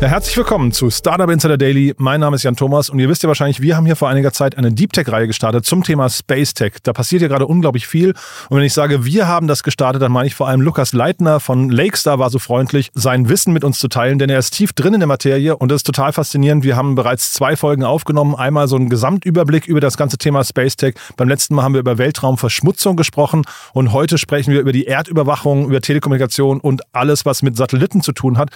Ja, herzlich willkommen zu Startup Insider Daily. Mein Name ist Jan Thomas und ihr wisst ja wahrscheinlich, wir haben hier vor einiger Zeit eine Deep Tech-Reihe gestartet zum Thema Space Tech. Da passiert ja gerade unglaublich viel. Und wenn ich sage, wir haben das gestartet, dann meine ich vor allem Lukas Leitner von Lakestar war so freundlich, sein Wissen mit uns zu teilen, denn er ist tief drin in der Materie und das ist total faszinierend. Wir haben bereits zwei Folgen aufgenommen. Einmal so einen Gesamtüberblick über das ganze Thema Space Tech. Beim letzten Mal haben wir über Weltraumverschmutzung gesprochen und heute sprechen wir über die Erdüberwachung, über Telekommunikation und alles, was mit Satelliten zu tun hat.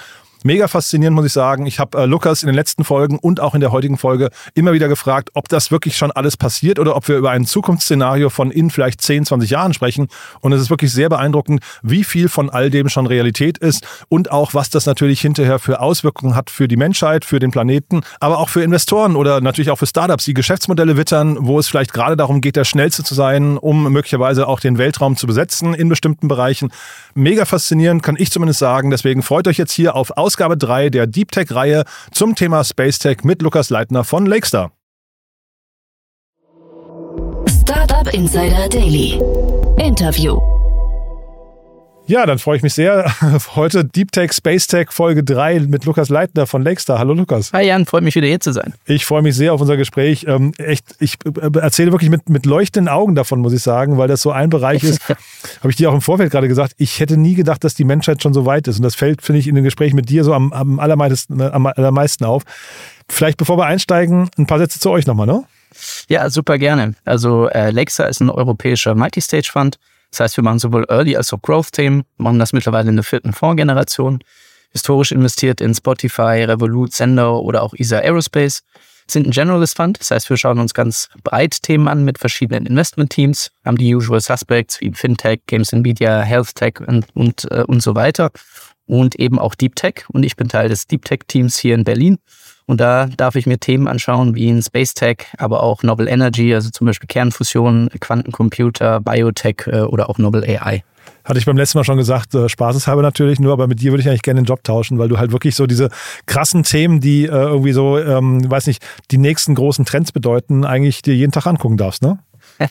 Mega faszinierend, muss ich sagen. Ich habe äh, Lukas in den letzten Folgen und auch in der heutigen Folge immer wieder gefragt, ob das wirklich schon alles passiert oder ob wir über ein Zukunftsszenario von in vielleicht 10, 20 Jahren sprechen. Und es ist wirklich sehr beeindruckend, wie viel von all dem schon Realität ist und auch, was das natürlich hinterher für Auswirkungen hat für die Menschheit, für den Planeten, aber auch für Investoren oder natürlich auch für Startups, die Geschäftsmodelle wittern, wo es vielleicht gerade darum geht, der Schnellste zu sein, um möglicherweise auch den Weltraum zu besetzen in bestimmten Bereichen. Mega faszinierend, kann ich zumindest sagen. Deswegen freut euch jetzt hier auf Aus Ausgabe 3 der Deep Tech-Reihe zum Thema Space Tech mit Lukas Leitner von Lakestar. Startup Insider Daily. Interview. Ja, dann freue ich mich sehr. Heute Deep Tech, Space Tech Folge 3 mit Lukas Leitner von Lakestar. Hallo Lukas. Hi Jan, freut mich wieder hier zu sein. Ich freue mich sehr auf unser Gespräch. Ähm, echt, ich äh, erzähle wirklich mit, mit leuchtenden Augen davon, muss ich sagen, weil das so ein Bereich ist. Habe ich dir auch im Vorfeld gerade gesagt, ich hätte nie gedacht, dass die Menschheit schon so weit ist. Und das fällt, finde ich, in dem Gespräch mit dir so am, am, allermeisten, am allermeisten auf. Vielleicht bevor wir einsteigen, ein paar Sätze zu euch nochmal, ne? Ja, super gerne. Also äh, Lexa ist ein europäischer Multistage-Fund das heißt, wir machen sowohl Early als auch Growth-Themen, machen das mittlerweile in der vierten Fondsgeneration, historisch investiert in Spotify, Revolut, Sender oder auch ESA Aerospace, sind ein Generalist Fund, das heißt, wir schauen uns ganz breit Themen an mit verschiedenen Investment-Teams, haben die Usual Suspects wie Fintech, Games and Media, Health Tech und, und, äh, und so weiter. Und eben auch Deep Tech. Und ich bin Teil des Deep Tech-Teams hier in Berlin und da darf ich mir Themen anschauen wie in Space Tech, aber auch Novel Energy, also zum Beispiel Kernfusion, Quantencomputer, Biotech äh, oder auch Novel AI. Hatte ich beim letzten Mal schon gesagt, äh, spaßeshalber natürlich nur, aber mit dir würde ich eigentlich gerne den Job tauschen, weil du halt wirklich so diese krassen Themen, die äh, irgendwie so, ähm, weiß nicht, die nächsten großen Trends bedeuten, eigentlich dir jeden Tag angucken darfst, ne?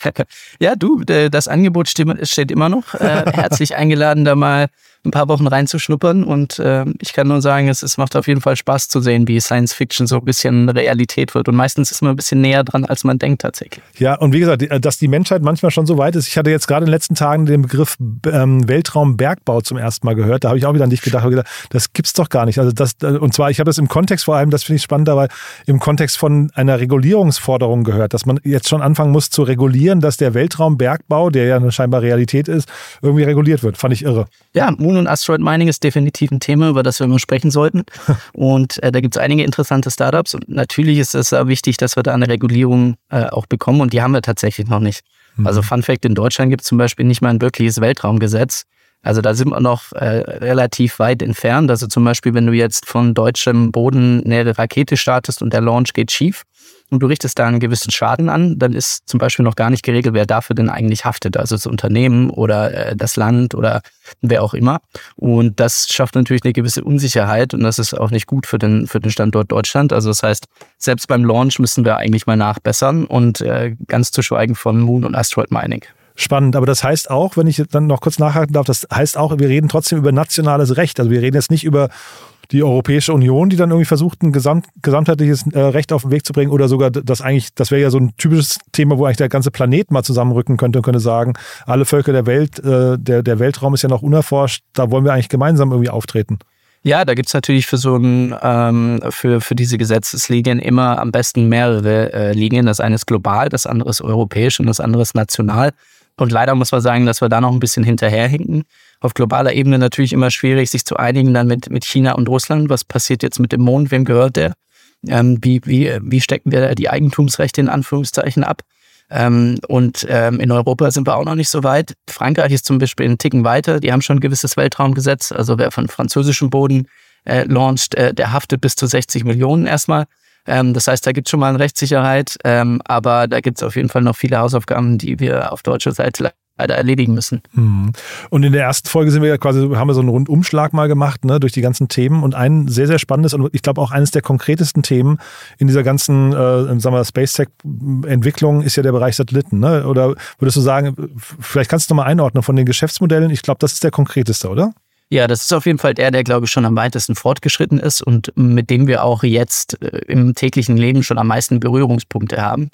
ja, du, das Angebot steht immer noch. Äh, herzlich eingeladen, da mal ein paar Wochen reinzuschnuppern. Und äh, ich kann nur sagen, es, es macht auf jeden Fall Spaß zu sehen, wie Science Fiction so ein bisschen Realität wird. Und meistens ist man ein bisschen näher dran, als man denkt tatsächlich. Ja, und wie gesagt, dass die Menschheit manchmal schon so weit ist. Ich hatte jetzt gerade in den letzten Tagen den Begriff ähm, Weltraumbergbau zum ersten Mal gehört. Da habe ich auch wieder an dich gedacht, gedacht das gibt's doch gar nicht. Also das, und zwar, ich habe das im Kontext vor allem, das finde ich spannend dabei, im Kontext von einer Regulierungsforderung gehört, dass man jetzt schon anfangen muss zu regulieren, dass der Weltraumbergbau, der ja eine scheinbar Realität ist, irgendwie reguliert wird. Fand ich irre. Ja, Moon und Asteroid Mining ist definitiv ein Thema, über das wir immer sprechen sollten. Und äh, da gibt es einige interessante Startups. Und natürlich ist es äh, wichtig, dass wir da eine Regulierung äh, auch bekommen. Und die haben wir tatsächlich noch nicht. Mhm. Also Fun Fact, in Deutschland gibt es zum Beispiel nicht mal ein wirkliches Weltraumgesetz. Also da sind wir noch äh, relativ weit entfernt. Also zum Beispiel, wenn du jetzt von deutschem Boden eine Rakete startest und der Launch geht schief, und du richtest da einen gewissen Schaden an, dann ist zum Beispiel noch gar nicht geregelt, wer dafür denn eigentlich haftet. Also das Unternehmen oder äh, das Land oder wer auch immer. Und das schafft natürlich eine gewisse Unsicherheit und das ist auch nicht gut für den, für den Standort Deutschland. Also das heißt, selbst beim Launch müssen wir eigentlich mal nachbessern und äh, ganz zu schweigen von Moon und Asteroid Mining. Spannend, aber das heißt auch, wenn ich dann noch kurz nachhaken darf, das heißt auch, wir reden trotzdem über nationales Recht. Also wir reden jetzt nicht über die Europäische Union, die dann irgendwie versucht, ein gesamt, gesamtheitliches äh, Recht auf den Weg zu bringen oder sogar das eigentlich, das wäre ja so ein typisches Thema, wo eigentlich der ganze Planet mal zusammenrücken könnte und könnte sagen, alle Völker der Welt, äh, der, der Weltraum ist ja noch unerforscht, da wollen wir eigentlich gemeinsam irgendwie auftreten. Ja, da gibt's natürlich für so ein, ähm, für, für diese Gesetzeslinien immer am besten mehrere äh, Linien. Das eine ist global, das andere ist europäisch und das andere ist national. Und leider muss man sagen, dass wir da noch ein bisschen hinterherhinken auf globaler Ebene natürlich immer schwierig, sich zu einigen dann mit, mit China und Russland. Was passiert jetzt mit dem Mond? Wem gehört der? Ähm, wie, wie, wie stecken wir die Eigentumsrechte in Anführungszeichen ab? Ähm, und ähm, in Europa sind wir auch noch nicht so weit. Frankreich ist zum Beispiel einen Ticken weiter. Die haben schon ein gewisses Weltraumgesetz. Also wer von französischem Boden äh, launcht, äh, der haftet bis zu 60 Millionen erstmal. Ähm, das heißt, da gibt es schon mal eine Rechtssicherheit. Ähm, aber da gibt es auf jeden Fall noch viele Hausaufgaben, die wir auf deutscher Seite leider erledigen müssen. Mhm. Und in der ersten Folge sind wir ja quasi, haben wir so einen Rundumschlag mal gemacht, ne, durch die ganzen Themen. Und ein sehr, sehr spannendes und ich glaube auch eines der konkretesten Themen in dieser ganzen, äh, Space Tech-Entwicklung ist ja der Bereich Satelliten. Ne? Oder würdest du sagen, vielleicht kannst du noch mal einordnen von den Geschäftsmodellen? Ich glaube, das ist der konkreteste, oder? Ja, das ist auf jeden Fall der, der, glaube ich, schon am weitesten fortgeschritten ist und mit dem wir auch jetzt äh, im täglichen Leben schon am meisten Berührungspunkte haben.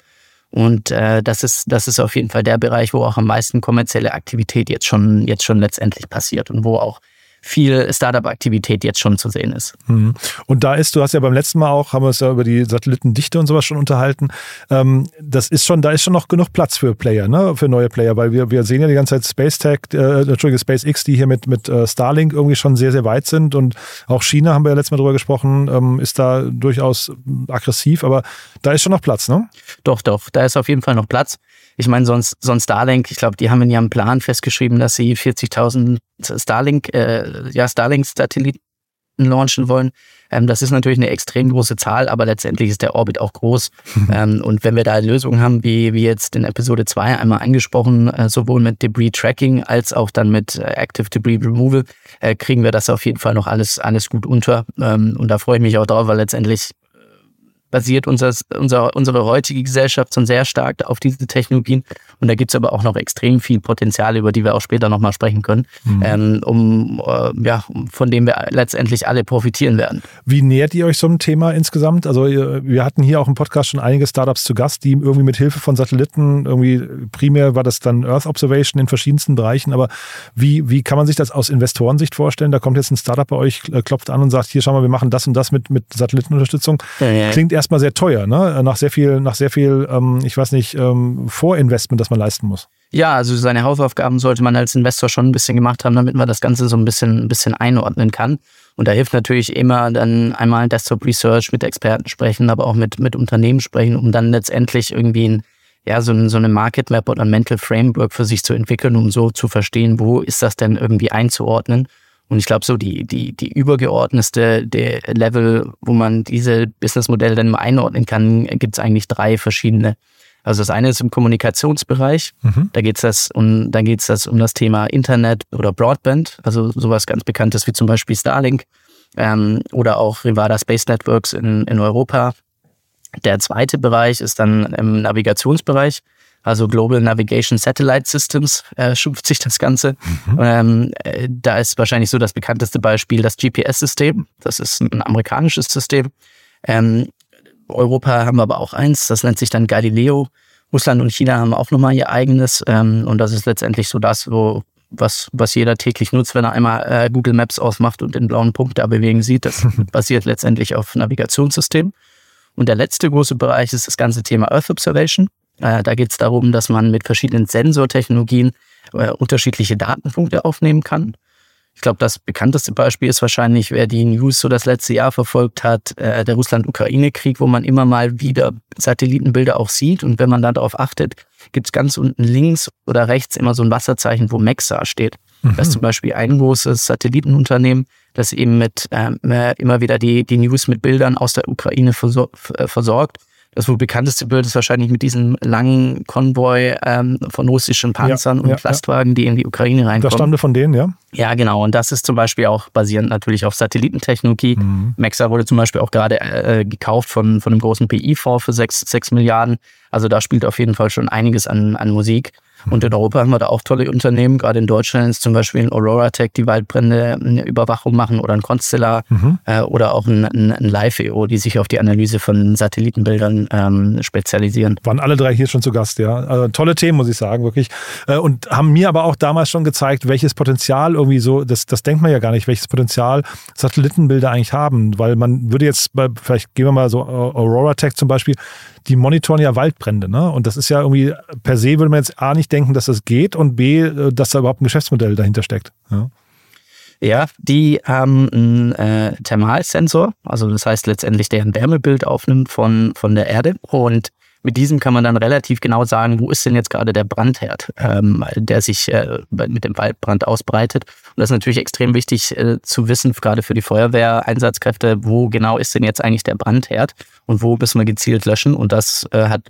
Und äh, das ist, das ist auf jeden Fall der Bereich, wo auch am meisten kommerzielle Aktivität jetzt schon, jetzt schon letztendlich passiert und wo auch viel Startup-Aktivität jetzt schon zu sehen ist. Mhm. Und da ist, du hast ja beim letzten Mal auch, haben wir uns ja über die Satellitendichte und sowas schon unterhalten. Ähm, das ist schon, da ist schon noch genug Platz für Player, ne? für neue Player, weil wir, wir sehen ja die ganze Zeit Space Tech, äh, Entschuldige, SpaceX, die hier mit, mit äh, Starlink irgendwie schon sehr, sehr weit sind. Und auch China, haben wir ja letztes Mal drüber gesprochen, ähm, ist da durchaus aggressiv, aber da ist schon noch Platz, ne? Doch, doch, da ist auf jeden Fall noch Platz. Ich meine, sonst, sonst Starlink, ich glaube, die haben in ihrem Plan festgeschrieben, dass sie 40.000 Starlink, äh, ja, Starlink-Satelliten launchen wollen. Ähm, das ist natürlich eine extrem große Zahl, aber letztendlich ist der Orbit auch groß. Mhm. Ähm, und wenn wir da Lösungen haben, wie, wie jetzt in Episode 2 einmal angesprochen, äh, sowohl mit Debris Tracking als auch dann mit äh, Active Debris Removal, äh, kriegen wir das auf jeden Fall noch alles, alles gut unter. Ähm, und da freue ich mich auch drauf, weil letztendlich basiert unser, unser, unsere heutige Gesellschaft schon sehr stark auf diese Technologien. Und da gibt's aber auch noch extrem viel Potenzial, über die wir auch später nochmal sprechen können, mhm. ähm, um, äh, ja, von dem wir letztendlich alle profitieren werden. Wie nähert ihr euch so einem Thema insgesamt? Also wir hatten hier auch im Podcast schon einige Startups zu Gast, die irgendwie mit Hilfe von Satelliten, irgendwie primär war das dann Earth Observation in verschiedensten Bereichen, aber wie, wie kann man sich das aus Investorensicht vorstellen? Da kommt jetzt ein Startup bei euch, äh, klopft an und sagt, hier schau mal, wir machen das und das mit, mit Satellitenunterstützung. Ja, ja. Klingt erstmal sehr teuer, ne? Nach sehr viel, nach sehr viel, ähm, ich weiß nicht, ähm, Vorinvestment, das man leisten muss. Ja, also seine Hausaufgaben sollte man als Investor schon ein bisschen gemacht haben, damit man das Ganze so ein bisschen, ein bisschen einordnen kann. Und da hilft natürlich immer dann einmal Desktop Research mit Experten sprechen, aber auch mit, mit Unternehmen sprechen, um dann letztendlich irgendwie ein, ja, so, ein, so eine Market Map oder ein Mental Framework für sich zu entwickeln, um so zu verstehen, wo ist das denn irgendwie einzuordnen und ich glaube, so die, die, die übergeordnete der Level, wo man diese Businessmodelle dann mal einordnen kann, gibt es eigentlich drei verschiedene. Also das eine ist im Kommunikationsbereich. Mhm. Da geht es das um, da geht's das um das Thema Internet oder Broadband, also sowas ganz Bekanntes wie zum Beispiel Starlink ähm, oder auch Rivada Space Networks in, in Europa. Der zweite Bereich ist dann im Navigationsbereich also Global Navigation Satellite Systems äh, schimpft sich das Ganze. Mhm. Ähm, äh, da ist wahrscheinlich so das bekannteste Beispiel das GPS-System. Das ist ein amerikanisches System. Ähm, Europa haben wir aber auch eins, das nennt sich dann Galileo. Russland und China haben auch nochmal ihr eigenes. Ähm, und das ist letztendlich so das, wo, was, was jeder täglich nutzt, wenn er einmal äh, Google Maps ausmacht und den blauen Punkt da bewegen sieht. Das basiert letztendlich auf Navigationssystem. Und der letzte große Bereich ist das ganze Thema Earth Observation. Äh, da geht es darum, dass man mit verschiedenen Sensortechnologien äh, unterschiedliche Datenpunkte aufnehmen kann. Ich glaube, das bekannteste Beispiel ist wahrscheinlich, wer die News so das letzte Jahr verfolgt hat, äh, der Russland-Ukraine-Krieg, wo man immer mal wieder Satellitenbilder auch sieht. Und wenn man da darauf achtet, gibt es ganz unten links oder rechts immer so ein Wasserzeichen, wo Mexa steht. Mhm. Das ist zum Beispiel ein großes Satellitenunternehmen, das eben mit ähm, immer wieder die, die News mit Bildern aus der Ukraine versor versorgt. Das wohl bekannteste Bild ist wahrscheinlich mit diesem langen Konvoi ähm, von russischen Panzern ja, und ja, Lastwagen, die in die Ukraine reinkommen. Das stammte von denen, ja? Ja, genau. Und das ist zum Beispiel auch basierend natürlich auf Satellitentechnologie. Mhm. Maxa wurde zum Beispiel auch gerade äh, gekauft von, von einem großen PI-Fonds für 6, 6 Milliarden. Also da spielt auf jeden Fall schon einiges an, an Musik. Und in Europa haben wir da auch tolle Unternehmen. Gerade in Deutschland ist zum Beispiel ein Aurora Tech, die Waldbrände eine Überwachung machen oder ein Constellar mhm. äh, oder auch ein, ein, ein Live-EO, die sich auf die Analyse von Satellitenbildern ähm, spezialisieren. Waren alle drei hier schon zu Gast, ja. Also, tolle Themen, muss ich sagen, wirklich. Äh, und haben mir aber auch damals schon gezeigt, welches Potenzial irgendwie so, das, das denkt man ja gar nicht, welches Potenzial Satellitenbilder eigentlich haben. Weil man würde jetzt, bei, vielleicht gehen wir mal so Aurora Tech zum Beispiel, die monitoren ja Waldbrände, ne? Und das ist ja irgendwie, per se würde man jetzt A nicht denken, dass das geht und B, äh, dass da überhaupt ein Geschäftsmodell dahinter steckt. Ja. Ja, die haben einen äh, Thermalsensor, also das heißt letztendlich, der ein Wärmebild aufnimmt von, von der Erde. Und mit diesem kann man dann relativ genau sagen, wo ist denn jetzt gerade der Brandherd, ähm, der sich äh, mit dem Waldbrand ausbreitet. Und das ist natürlich extrem wichtig äh, zu wissen, gerade für die Feuerwehreinsatzkräfte, wo genau ist denn jetzt eigentlich der Brandherd und wo müssen wir gezielt löschen. Und das äh, hat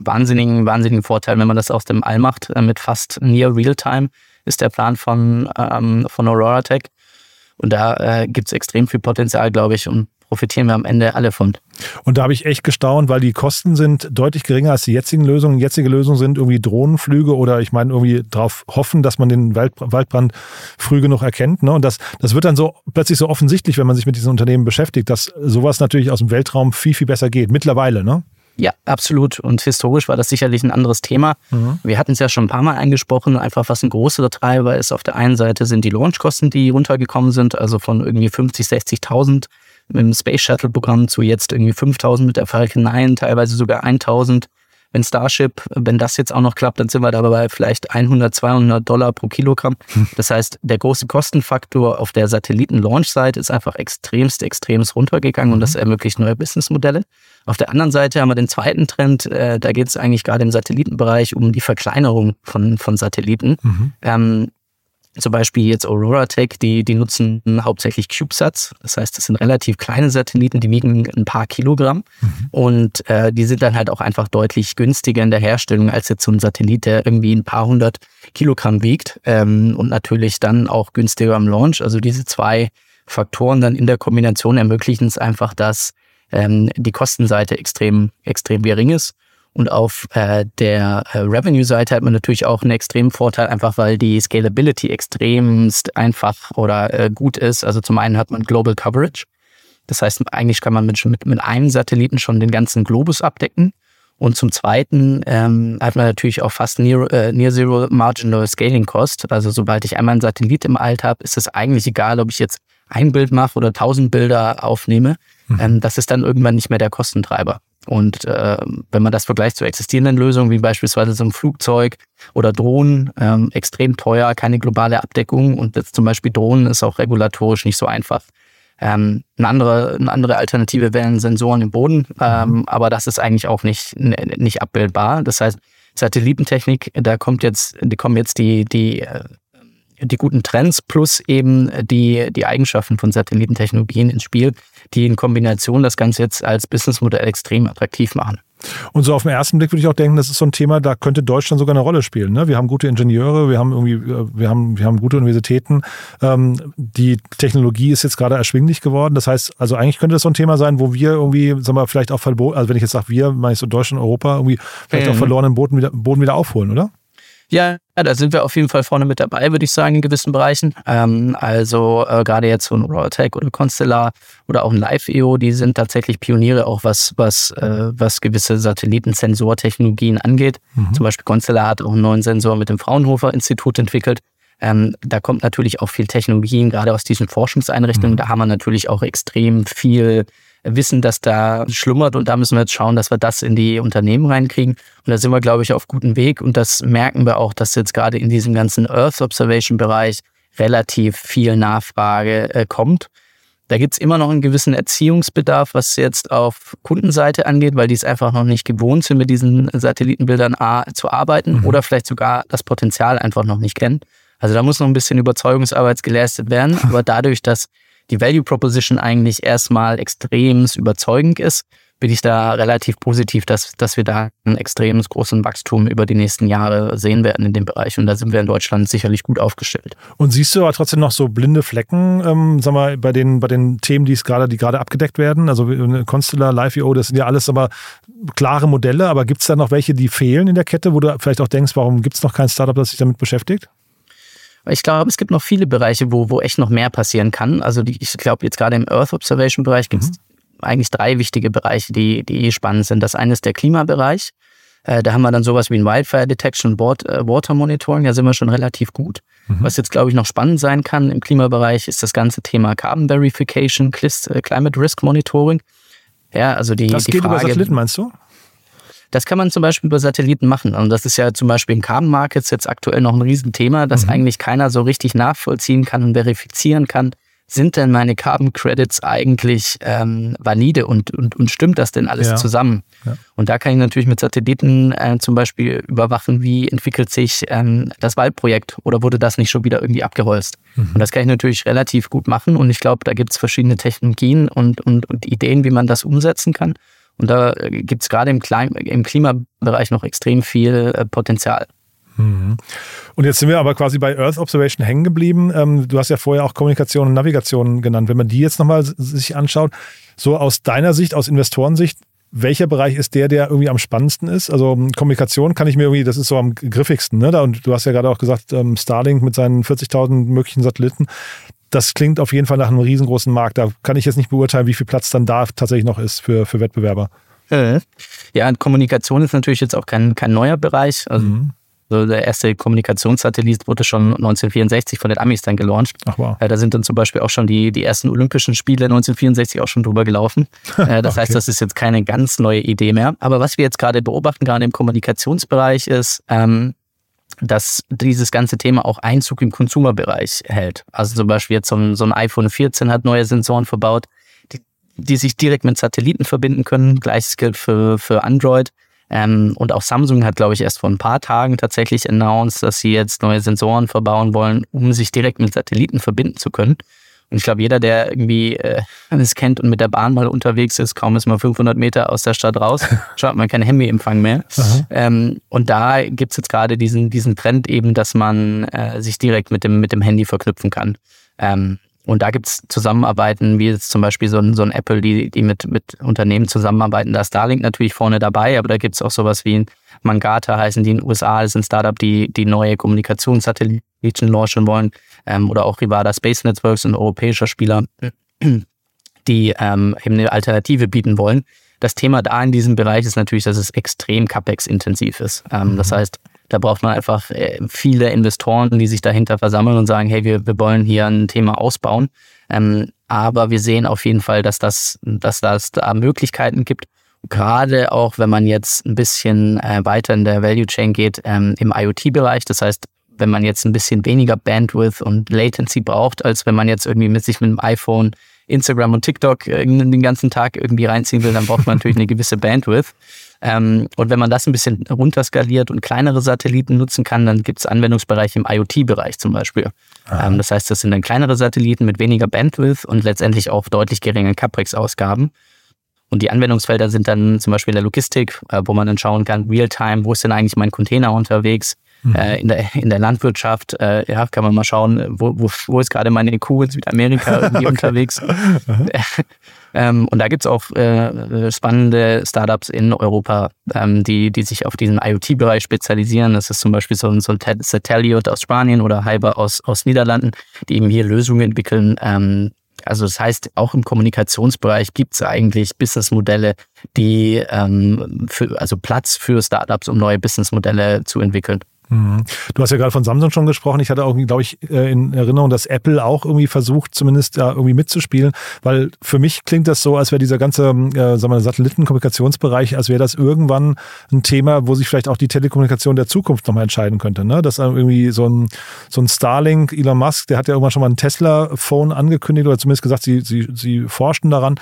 wahnsinnigen, wahnsinnigen Vorteil, wenn man das aus dem All macht, äh, mit fast near Real-Time ist der Plan von, ähm, von Aurora Tech. Und da äh, gibt es extrem viel Potenzial, glaube ich, um profitieren wir am Ende alle von. Und da habe ich echt gestaunt, weil die Kosten sind deutlich geringer als die jetzigen Lösungen. Jetzige Lösungen sind irgendwie Drohnenflüge oder ich meine irgendwie darauf hoffen, dass man den Waldbrand früh genug erkennt. Ne? Und das, das wird dann so plötzlich so offensichtlich, wenn man sich mit diesen Unternehmen beschäftigt, dass sowas natürlich aus dem Weltraum viel, viel besser geht. Mittlerweile, ne? Ja, absolut. Und historisch war das sicherlich ein anderes Thema. Mhm. Wir hatten es ja schon ein paar Mal angesprochen, einfach was ein größerer Treiber ist. Auf der einen Seite sind die Launchkosten, die runtergekommen sind, also von irgendwie 50, 60.000 mit dem Space Shuttle Programm zu jetzt irgendwie 5.000 mit der Falcon 9, teilweise sogar 1.000 wenn Starship, wenn das jetzt auch noch klappt, dann sind wir dabei vielleicht 100, 200 Dollar pro Kilogramm. Das heißt, der große Kostenfaktor auf der Satelliten-Launch-Seite ist einfach extremst, extremst runtergegangen und das mhm. ermöglicht neue Businessmodelle. Auf der anderen Seite haben wir den zweiten Trend, äh, da geht es eigentlich gerade im Satellitenbereich um die Verkleinerung von, von Satelliten. Mhm. Ähm, zum Beispiel jetzt Aurora Tech, die, die nutzen hauptsächlich CubeSats. Das heißt, das sind relativ kleine Satelliten, die wiegen ein paar Kilogramm. Mhm. Und äh, die sind dann halt auch einfach deutlich günstiger in der Herstellung als jetzt so ein Satellit, der irgendwie ein paar hundert Kilogramm wiegt. Ähm, und natürlich dann auch günstiger am Launch. Also diese zwei Faktoren dann in der Kombination ermöglichen es einfach, dass ähm, die Kostenseite extrem, extrem gering ist. Und auf äh, der äh, Revenue-Seite hat man natürlich auch einen extremen Vorteil, einfach weil die Scalability extremst einfach oder äh, gut ist. Also zum einen hat man Global Coverage. Das heißt, eigentlich kann man mit, mit, mit einem Satelliten schon den ganzen Globus abdecken. Und zum Zweiten ähm, hat man natürlich auch fast Near, äh, Near Zero Marginal Scaling Cost. Also sobald ich einmal einen Satellit im Alt habe, ist es eigentlich egal, ob ich jetzt ein Bild mache oder tausend Bilder aufnehme. Mhm. Ähm, das ist dann irgendwann nicht mehr der Kostentreiber. Und äh, wenn man das vergleicht zu existierenden Lösungen, wie beispielsweise so ein Flugzeug oder Drohnen, ähm, extrem teuer, keine globale Abdeckung und jetzt zum Beispiel Drohnen ist auch regulatorisch nicht so einfach. Ähm, eine, andere, eine andere Alternative wären Sensoren im Boden, ähm, mhm. aber das ist eigentlich auch nicht, nicht abbildbar. Das heißt, Satellitentechnik, da kommt jetzt, die kommen jetzt die, die äh, die guten Trends plus eben die, die Eigenschaften von Satellitentechnologien ins Spiel, die in Kombination das Ganze jetzt als Businessmodell extrem attraktiv machen. Und so auf den ersten Blick würde ich auch denken, das ist so ein Thema, da könnte Deutschland sogar eine Rolle spielen. Ne? Wir haben gute Ingenieure, wir haben irgendwie, wir haben, wir haben gute Universitäten. Ähm, die Technologie ist jetzt gerade erschwinglich geworden. Das heißt, also eigentlich könnte das so ein Thema sein, wo wir irgendwie, sagen wir, vielleicht auch verboten, also wenn ich jetzt sage wir, meine ich so Deutschland, Europa, irgendwie vielleicht mhm. auch verlorenen Boden wieder, Boden wieder aufholen, oder? Ja, da sind wir auf jeden Fall vorne mit dabei, würde ich sagen, in gewissen Bereichen. Ähm, also äh, gerade jetzt so ein Royaltech oder Constellar oder auch ein Live-EO, die sind tatsächlich Pioniere auch was, was, äh, was gewisse Satellitensensortechnologien angeht. Mhm. Zum Beispiel Constellar hat auch einen neuen Sensor mit dem Fraunhofer Institut entwickelt. Ähm, da kommt natürlich auch viel Technologien, gerade aus diesen Forschungseinrichtungen. Mhm. Da haben wir natürlich auch extrem viel wissen, dass da schlummert und da müssen wir jetzt schauen, dass wir das in die Unternehmen reinkriegen. Und da sind wir, glaube ich, auf gutem Weg und das merken wir auch, dass jetzt gerade in diesem ganzen Earth Observation Bereich relativ viel Nachfrage äh, kommt. Da gibt es immer noch einen gewissen Erziehungsbedarf, was jetzt auf Kundenseite angeht, weil die es einfach noch nicht gewohnt sind, mit diesen Satellitenbildern A, zu arbeiten mhm. oder vielleicht sogar das Potenzial einfach noch nicht kennen. Also da muss noch ein bisschen Überzeugungsarbeit geleistet werden. Aber dadurch, dass die Value Proposition eigentlich erstmal extrem überzeugend ist, bin ich da relativ positiv, dass, dass wir da ein extremes großen Wachstum über die nächsten Jahre sehen werden in dem Bereich. Und da sind wir in Deutschland sicherlich gut aufgestellt. Und siehst du aber trotzdem noch so blinde Flecken, ähm, sag mal, bei den, bei den Themen, die gerade, die gerade abgedeckt werden? Also Constellar, Live.io, das sind ja alles aber klare Modelle, aber gibt es da noch welche, die fehlen in der Kette, wo du vielleicht auch denkst, warum gibt es noch kein Startup, das sich damit beschäftigt? Ich glaube, es gibt noch viele Bereiche, wo, wo echt noch mehr passieren kann. Also die, ich glaube, jetzt gerade im Earth Observation Bereich gibt es mhm. eigentlich drei wichtige Bereiche, die, die spannend sind. Das eine ist der Klimabereich. Äh, da haben wir dann sowas wie ein Wildfire Detection und äh, Water Monitoring. Da sind wir schon relativ gut. Mhm. Was jetzt, glaube ich, noch spannend sein kann im Klimabereich, ist das ganze Thema Carbon Verification, äh, Climate Risk Monitoring. Ja, also die, das die geht Frage, über Satelliten, meinst du? Das kann man zum Beispiel über Satelliten machen. Und das ist ja zum Beispiel in Carbon Markets jetzt aktuell noch ein Riesenthema, das mhm. eigentlich keiner so richtig nachvollziehen kann und verifizieren kann. Sind denn meine Carbon Credits eigentlich ähm, valide und, und, und stimmt das denn alles ja. zusammen? Ja. Und da kann ich natürlich mit Satelliten äh, zum Beispiel überwachen, wie entwickelt sich ähm, das Waldprojekt oder wurde das nicht schon wieder irgendwie abgeholzt? Mhm. Und das kann ich natürlich relativ gut machen und ich glaube, da gibt es verschiedene Technologien und, und, und Ideen, wie man das umsetzen kann. Und da gibt es gerade im, im, Klimabereich noch extrem viel äh, Potenzial. Mhm. Und jetzt sind wir aber quasi bei Earth Observation hängen geblieben. Ähm, du hast ja vorher auch Kommunikation und Navigation genannt. Wenn man die jetzt nochmal sich anschaut, so aus deiner Sicht, aus Investorensicht, welcher Bereich ist der, der irgendwie am spannendsten ist? Also Kommunikation kann ich mir irgendwie, das ist so am griffigsten. Ne? Und du hast ja gerade auch gesagt, ähm, Starlink mit seinen 40.000 möglichen Satelliten. Das klingt auf jeden Fall nach einem riesengroßen Markt. Da kann ich jetzt nicht beurteilen, wie viel Platz dann da tatsächlich noch ist für, für Wettbewerber. Ja, Kommunikation ist natürlich jetzt auch kein, kein neuer Bereich. Also mhm. Also der erste Kommunikationssatellit wurde schon 1964 von den Amis dann gelauncht. Ach wow. Äh, da sind dann zum Beispiel auch schon die, die ersten Olympischen Spiele 1964 auch schon drüber gelaufen. Äh, das okay. heißt, das ist jetzt keine ganz neue Idee mehr. Aber was wir jetzt gerade beobachten, gerade im Kommunikationsbereich, ist, ähm, dass dieses ganze Thema auch Einzug im Konsumerbereich hält. Also zum Beispiel jetzt so ein, so ein iPhone 14 hat neue Sensoren verbaut, die, die sich direkt mit Satelliten verbinden können. Gleiches gilt für, für Android. Ähm, und auch Samsung hat, glaube ich, erst vor ein paar Tagen tatsächlich announced, dass sie jetzt neue Sensoren verbauen wollen, um sich direkt mit Satelliten verbinden zu können. Und ich glaube, jeder, der irgendwie äh, es kennt und mit der Bahn mal unterwegs ist, kaum ist man 500 Meter aus der Stadt raus, schaut man keinen Handyempfang mehr. Ähm, und da gibt's jetzt gerade diesen, diesen Trend eben, dass man äh, sich direkt mit dem, mit dem Handy verknüpfen kann. Ähm, und da gibt es Zusammenarbeiten, wie jetzt zum Beispiel so ein, so ein Apple, die, die mit, mit Unternehmen zusammenarbeiten. Da ist Starlink natürlich vorne dabei, aber da gibt es auch sowas wie ein Mangata, heißen die in den USA, das ist ein Startup, die, die neue Kommunikationssatelliten launchen wollen. Ähm, oder auch Rivada Space Networks, ein europäischer Spieler, die ähm, eben eine Alternative bieten wollen. Das Thema da in diesem Bereich ist natürlich, dass es extrem CapEx-intensiv ist. Ähm, mhm. Das heißt, da braucht man einfach äh, viele Investoren, die sich dahinter versammeln und sagen, hey, wir, wir wollen hier ein Thema ausbauen. Ähm, aber wir sehen auf jeden Fall, dass das, dass das da Möglichkeiten gibt. Gerade auch, wenn man jetzt ein bisschen äh, weiter in der Value Chain geht, ähm, im IoT-Bereich. Das heißt, wenn man jetzt ein bisschen weniger Bandwidth und Latency braucht, als wenn man jetzt irgendwie mit sich mit dem iPhone Instagram und TikTok äh, den ganzen Tag irgendwie reinziehen will, dann braucht man natürlich eine gewisse Bandwidth. Ähm, und wenn man das ein bisschen runterskaliert und kleinere Satelliten nutzen kann, dann gibt es Anwendungsbereiche im IoT-Bereich zum Beispiel. Ähm, das heißt, das sind dann kleinere Satelliten mit weniger Bandwidth und letztendlich auch deutlich geringen CapEx-Ausgaben. Und die Anwendungsfelder sind dann zum Beispiel in der Logistik, äh, wo man dann schauen kann, real-time, wo ist denn eigentlich mein Container unterwegs? Mhm. Äh, in, der, in der Landwirtschaft, äh, ja, kann man mal schauen, wo, wo, wo ist gerade meine Kuh in Südamerika irgendwie unterwegs. ähm, und da gibt's auch äh, spannende Startups in Europa, ähm, die, die sich auf diesen IoT-Bereich spezialisieren. Das ist zum Beispiel so ein, so ein Satellite aus Spanien oder Hyber aus, aus Niederlanden, die eben hier Lösungen entwickeln, ähm, also das heißt, auch im Kommunikationsbereich gibt es eigentlich Businessmodelle, die ähm, für, also Platz für Startups, um neue Businessmodelle zu entwickeln. Mhm. Du hast ja gerade von Samsung schon gesprochen. Ich hatte auch, glaube ich, äh, in Erinnerung, dass Apple auch irgendwie versucht, zumindest da irgendwie mitzuspielen, weil für mich klingt das so, als wäre dieser ganze, äh, sagen wir, Satellitenkommunikationsbereich, als wäre das irgendwann ein Thema, wo sich vielleicht auch die Telekommunikation der Zukunft nochmal entscheiden könnte. Ne? Dass irgendwie so ein, so ein Starlink, Elon Musk, der hat ja irgendwann schon mal ein Tesla-Phone angekündigt oder zumindest gesagt, sie, sie, sie forschen daran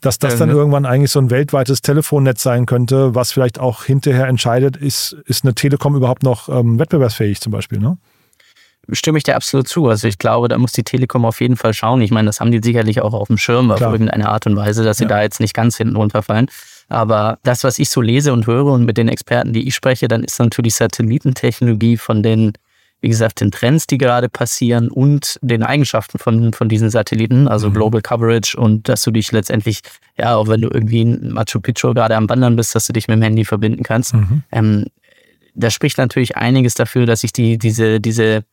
dass das dann irgendwann eigentlich so ein weltweites Telefonnetz sein könnte, was vielleicht auch hinterher entscheidet, ist, ist eine Telekom überhaupt noch ähm, wettbewerbsfähig zum Beispiel, ne? Stimme ich dir absolut zu. Also ich glaube, da muss die Telekom auf jeden Fall schauen. Ich meine, das haben die sicherlich auch auf dem Schirm Klar. auf irgendeine Art und Weise, dass sie ja. da jetzt nicht ganz hinten runterfallen. Aber das, was ich so lese und höre und mit den Experten, die ich spreche, dann ist natürlich Satellitentechnologie von den wie gesagt, den Trends, die gerade passieren und den Eigenschaften von, von diesen Satelliten, also mhm. Global Coverage und dass du dich letztendlich, ja, auch wenn du irgendwie in Machu Picchu gerade am Wandern bist, dass du dich mit dem Handy verbinden kannst. Mhm. Ähm, da spricht natürlich einiges dafür, dass sich die, diese, diese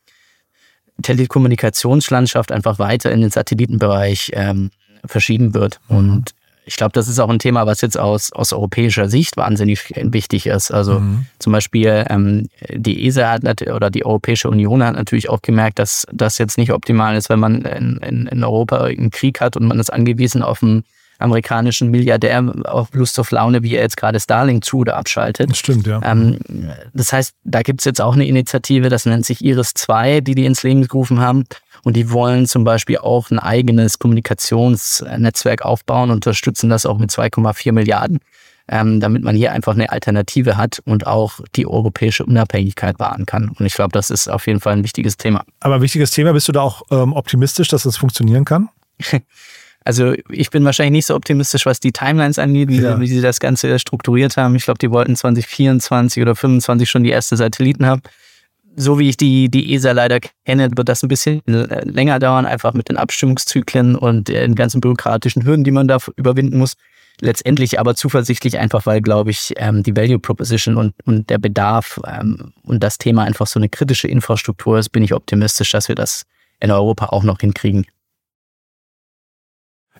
Telekommunikationslandschaft einfach weiter in den Satellitenbereich ähm, verschieben wird. Mhm. Und ich glaube, das ist auch ein Thema, was jetzt aus, aus europäischer Sicht wahnsinnig wichtig ist. Also mhm. zum Beispiel ähm, die ESA hat oder die Europäische Union hat natürlich auch gemerkt, dass das jetzt nicht optimal ist, wenn man in, in, in Europa einen Krieg hat und man ist angewiesen auf einen amerikanischen Milliardär auf Lust auf Laune, wie er jetzt gerade Starlink zu oder abschaltet. Das stimmt, ja. Ähm, das heißt, da gibt es jetzt auch eine Initiative, das nennt sich Iris 2, die die ins Leben gerufen haben. Und die wollen zum Beispiel auch ein eigenes Kommunikationsnetzwerk aufbauen, unterstützen das auch mit 2,4 Milliarden, ähm, damit man hier einfach eine Alternative hat und auch die europäische Unabhängigkeit wahren kann. Und ich glaube, das ist auf jeden Fall ein wichtiges Thema. Aber ein wichtiges Thema, bist du da auch ähm, optimistisch, dass das funktionieren kann? Also ich bin wahrscheinlich nicht so optimistisch, was die Timelines angeht, wie, ja. wie sie das Ganze strukturiert haben. Ich glaube, die wollten 2024 oder 2025 schon die erste Satelliten haben. so wie ich die, die ESA leider kenne, wird das ein bisschen äh, länger dauern, einfach mit den Abstimmungszyklen und den ganzen bürokratischen Hürden, die man da überwinden muss. Letztendlich aber zuversichtlich, einfach weil, glaube ich, ähm, die Value Proposition und, und der Bedarf ähm, und das Thema einfach so eine kritische Infrastruktur ist, bin ich optimistisch, dass wir das in Europa auch noch hinkriegen.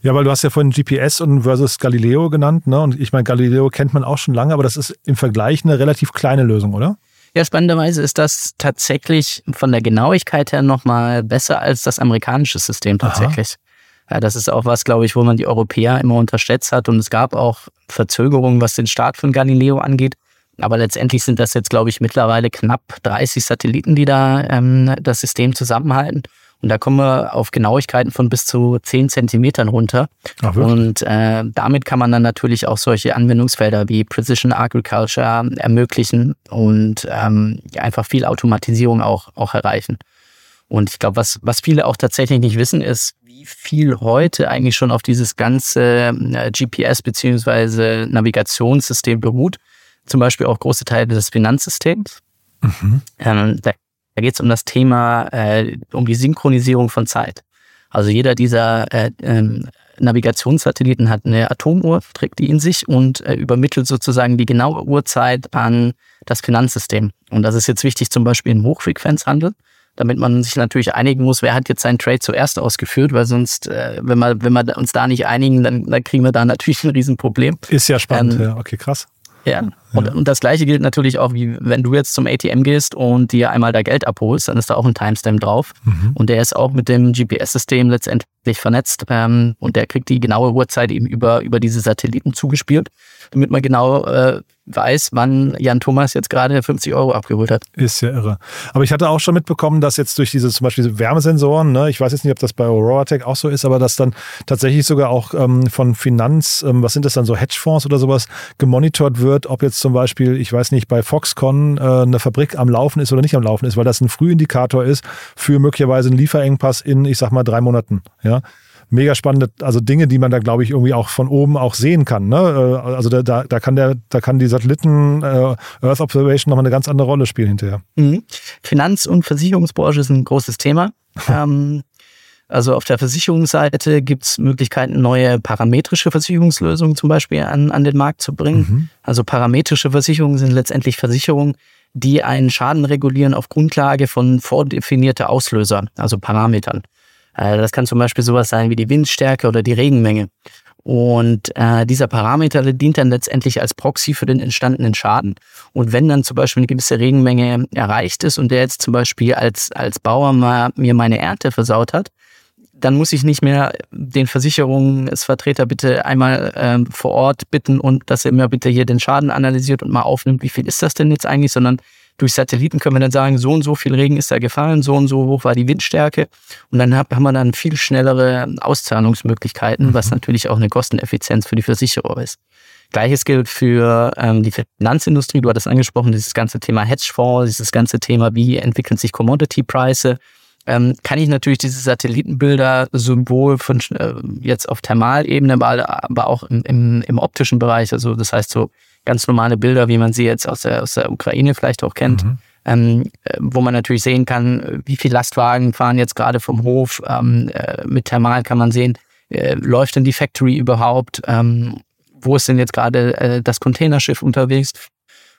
Ja, weil du hast ja vorhin GPS und versus Galileo genannt, ne? Und ich meine, Galileo kennt man auch schon lange, aber das ist im Vergleich eine relativ kleine Lösung, oder? Ja, spannenderweise ist das tatsächlich von der Genauigkeit her nochmal besser als das amerikanische System tatsächlich. Ja, das ist auch was, glaube ich, wo man die Europäer immer unterschätzt hat. Und es gab auch Verzögerungen, was den Start von Galileo angeht. Aber letztendlich sind das jetzt, glaube ich, mittlerweile knapp 30 Satelliten, die da ähm, das System zusammenhalten. Und da kommen wir auf Genauigkeiten von bis zu 10 Zentimetern runter. Ach, und äh, damit kann man dann natürlich auch solche Anwendungsfelder wie Precision Agriculture ermöglichen und ähm, einfach viel Automatisierung auch, auch erreichen. Und ich glaube, was, was viele auch tatsächlich nicht wissen, ist, wie viel heute eigentlich schon auf dieses ganze äh, GPS beziehungsweise Navigationssystem beruht. Zum Beispiel auch große Teile des Finanzsystems. Mhm. Ähm, da da geht es um das Thema, äh, um die Synchronisierung von Zeit. Also jeder dieser äh, ähm, Navigationssatelliten hat eine Atomuhr, trägt die in sich und äh, übermittelt sozusagen die genaue Uhrzeit an das Finanzsystem. Und das ist jetzt wichtig zum Beispiel im Hochfrequenzhandel, damit man sich natürlich einigen muss, wer hat jetzt seinen Trade zuerst ausgeführt, weil sonst, äh, wenn, wir, wenn wir uns da nicht einigen, dann, dann kriegen wir da natürlich ein Riesenproblem. Ist ja spannend, ähm, ja, okay, krass. Ja. Und, und das gleiche gilt natürlich auch, wie wenn du jetzt zum ATM gehst und dir einmal da Geld abholst, dann ist da auch ein Timestamp drauf. Mhm. Und der ist auch mit dem GPS-System letztendlich vernetzt. Ähm, und der kriegt die genaue Uhrzeit eben über, über diese Satelliten zugespielt, damit man genau äh, weiß, wann Jan Thomas jetzt gerade 50 Euro abgeholt hat. Ist ja irre. Aber ich hatte auch schon mitbekommen, dass jetzt durch diese zum Beispiel Wärmesensoren, ne, ich weiß jetzt nicht, ob das bei Aurora Tech auch so ist, aber dass dann tatsächlich sogar auch ähm, von Finanz, ähm, was sind das dann so Hedgefonds oder sowas, gemonitort wird, ob jetzt zum Beispiel, ich weiß nicht, bei Foxconn äh, eine Fabrik am Laufen ist oder nicht am Laufen ist, weil das ein Frühindikator ist für möglicherweise einen Lieferengpass in, ich sag mal, drei Monaten. Ja mega spannende, also Dinge, die man da, glaube ich, irgendwie auch von oben auch sehen kann. Ne? Äh, also da, da, da kann der, da kann die Satelliten äh, Earth Observation nochmal eine ganz andere Rolle spielen hinterher. Mhm. Finanz- und Versicherungsbranche ist ein großes Thema. ähm, also auf der Versicherungsseite gibt es Möglichkeiten, neue parametrische Versicherungslösungen zum Beispiel an, an den Markt zu bringen. Mhm. Also parametrische Versicherungen sind letztendlich Versicherungen, die einen Schaden regulieren auf Grundlage von vordefinierter Auslöser, also Parametern. Äh, das kann zum Beispiel sowas sein wie die Windstärke oder die Regenmenge. Und äh, dieser Parameter dient dann letztendlich als Proxy für den entstandenen Schaden. Und wenn dann zum Beispiel eine gewisse Regenmenge erreicht ist und der jetzt zum Beispiel als, als Bauer mal, mir meine Ernte versaut hat, dann muss ich nicht mehr den Versicherungsvertreter bitte einmal ähm, vor Ort bitten und dass er mir bitte hier den Schaden analysiert und mal aufnimmt, wie viel ist das denn jetzt eigentlich, sondern durch Satelliten können wir dann sagen, so und so viel Regen ist da gefallen, so und so hoch war die Windstärke. Und dann haben wir dann viel schnellere Auszahlungsmöglichkeiten, mhm. was natürlich auch eine Kosteneffizienz für die Versicherer ist. Gleiches gilt für ähm, die Finanzindustrie. Du hattest angesprochen, dieses ganze Thema Hedgefonds, dieses ganze Thema, wie entwickeln sich Commodity-Preise. Ähm, kann ich natürlich diese Satellitenbilder sowohl von äh, jetzt auf Thermalebene, aber, aber auch im, im, im optischen Bereich, also das heißt so ganz normale Bilder, wie man sie jetzt aus der, aus der Ukraine vielleicht auch kennt, mhm. ähm, äh, wo man natürlich sehen kann, wie viele Lastwagen fahren jetzt gerade vom Hof. Ähm, äh, mit Thermal kann man sehen, äh, läuft denn die Factory überhaupt? Ähm, wo ist denn jetzt gerade äh, das Containerschiff unterwegs?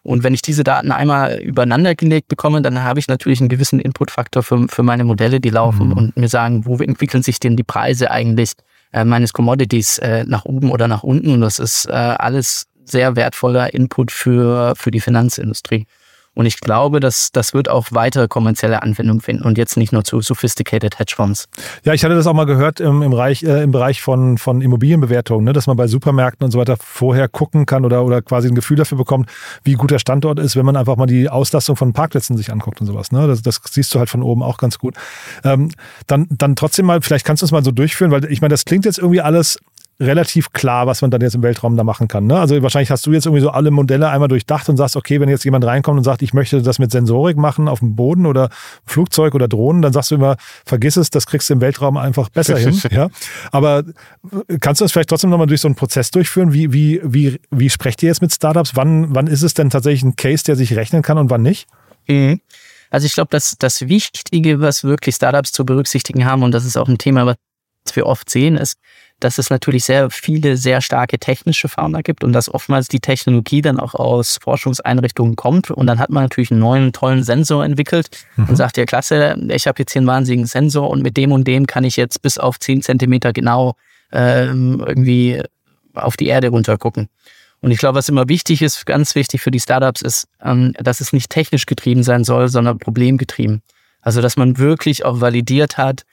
Und wenn ich diese Daten einmal übereinander gelegt bekomme, dann habe ich natürlich einen gewissen Inputfaktor für, für meine Modelle, die laufen mhm. und mir sagen, wo entwickeln sich denn die Preise eigentlich äh, meines Commodities äh, nach oben oder nach unten. Und das ist äh, alles sehr wertvoller Input für, für die Finanzindustrie. Und ich glaube, dass das wird auch weitere kommerzielle Anwendung finden und jetzt nicht nur zu sophisticated Hedgefonds. Ja, ich hatte das auch mal gehört im, im, Bereich, äh, im Bereich von, von Immobilienbewertungen, ne, dass man bei Supermärkten und so weiter vorher gucken kann oder, oder quasi ein Gefühl dafür bekommt, wie gut der Standort ist, wenn man einfach mal die Auslastung von Parkplätzen sich anguckt und sowas. Ne? Das, das siehst du halt von oben auch ganz gut. Ähm, dann, dann trotzdem mal, vielleicht kannst du es mal so durchführen, weil ich meine, das klingt jetzt irgendwie alles relativ klar, was man dann jetzt im Weltraum da machen kann. Ne? Also wahrscheinlich hast du jetzt irgendwie so alle Modelle einmal durchdacht und sagst, okay, wenn jetzt jemand reinkommt und sagt, ich möchte das mit Sensorik machen auf dem Boden oder Flugzeug oder Drohnen, dann sagst du immer, vergiss es, das kriegst du im Weltraum einfach besser hin. Ja? Aber kannst du das vielleicht trotzdem nochmal durch so einen Prozess durchführen? Wie, wie, wie, wie sprecht ihr jetzt mit Startups? Wann, wann ist es denn tatsächlich ein Case, der sich rechnen kann und wann nicht? Mhm. Also ich glaube, dass das Wichtige, was wirklich Startups zu berücksichtigen haben, und das ist auch ein Thema, was wir oft sehen, ist, dass es natürlich sehr viele, sehr starke technische Founder gibt und dass oftmals die Technologie dann auch aus Forschungseinrichtungen kommt. Und dann hat man natürlich einen neuen, tollen Sensor entwickelt mhm. und sagt, ja klasse, ich habe jetzt hier einen wahnsinnigen Sensor und mit dem und dem kann ich jetzt bis auf 10 Zentimeter genau ähm, irgendwie auf die Erde runter gucken. Und ich glaube, was immer wichtig ist, ganz wichtig für die Startups ist, ähm, dass es nicht technisch getrieben sein soll, sondern problemgetrieben. Also, dass man wirklich auch validiert hat,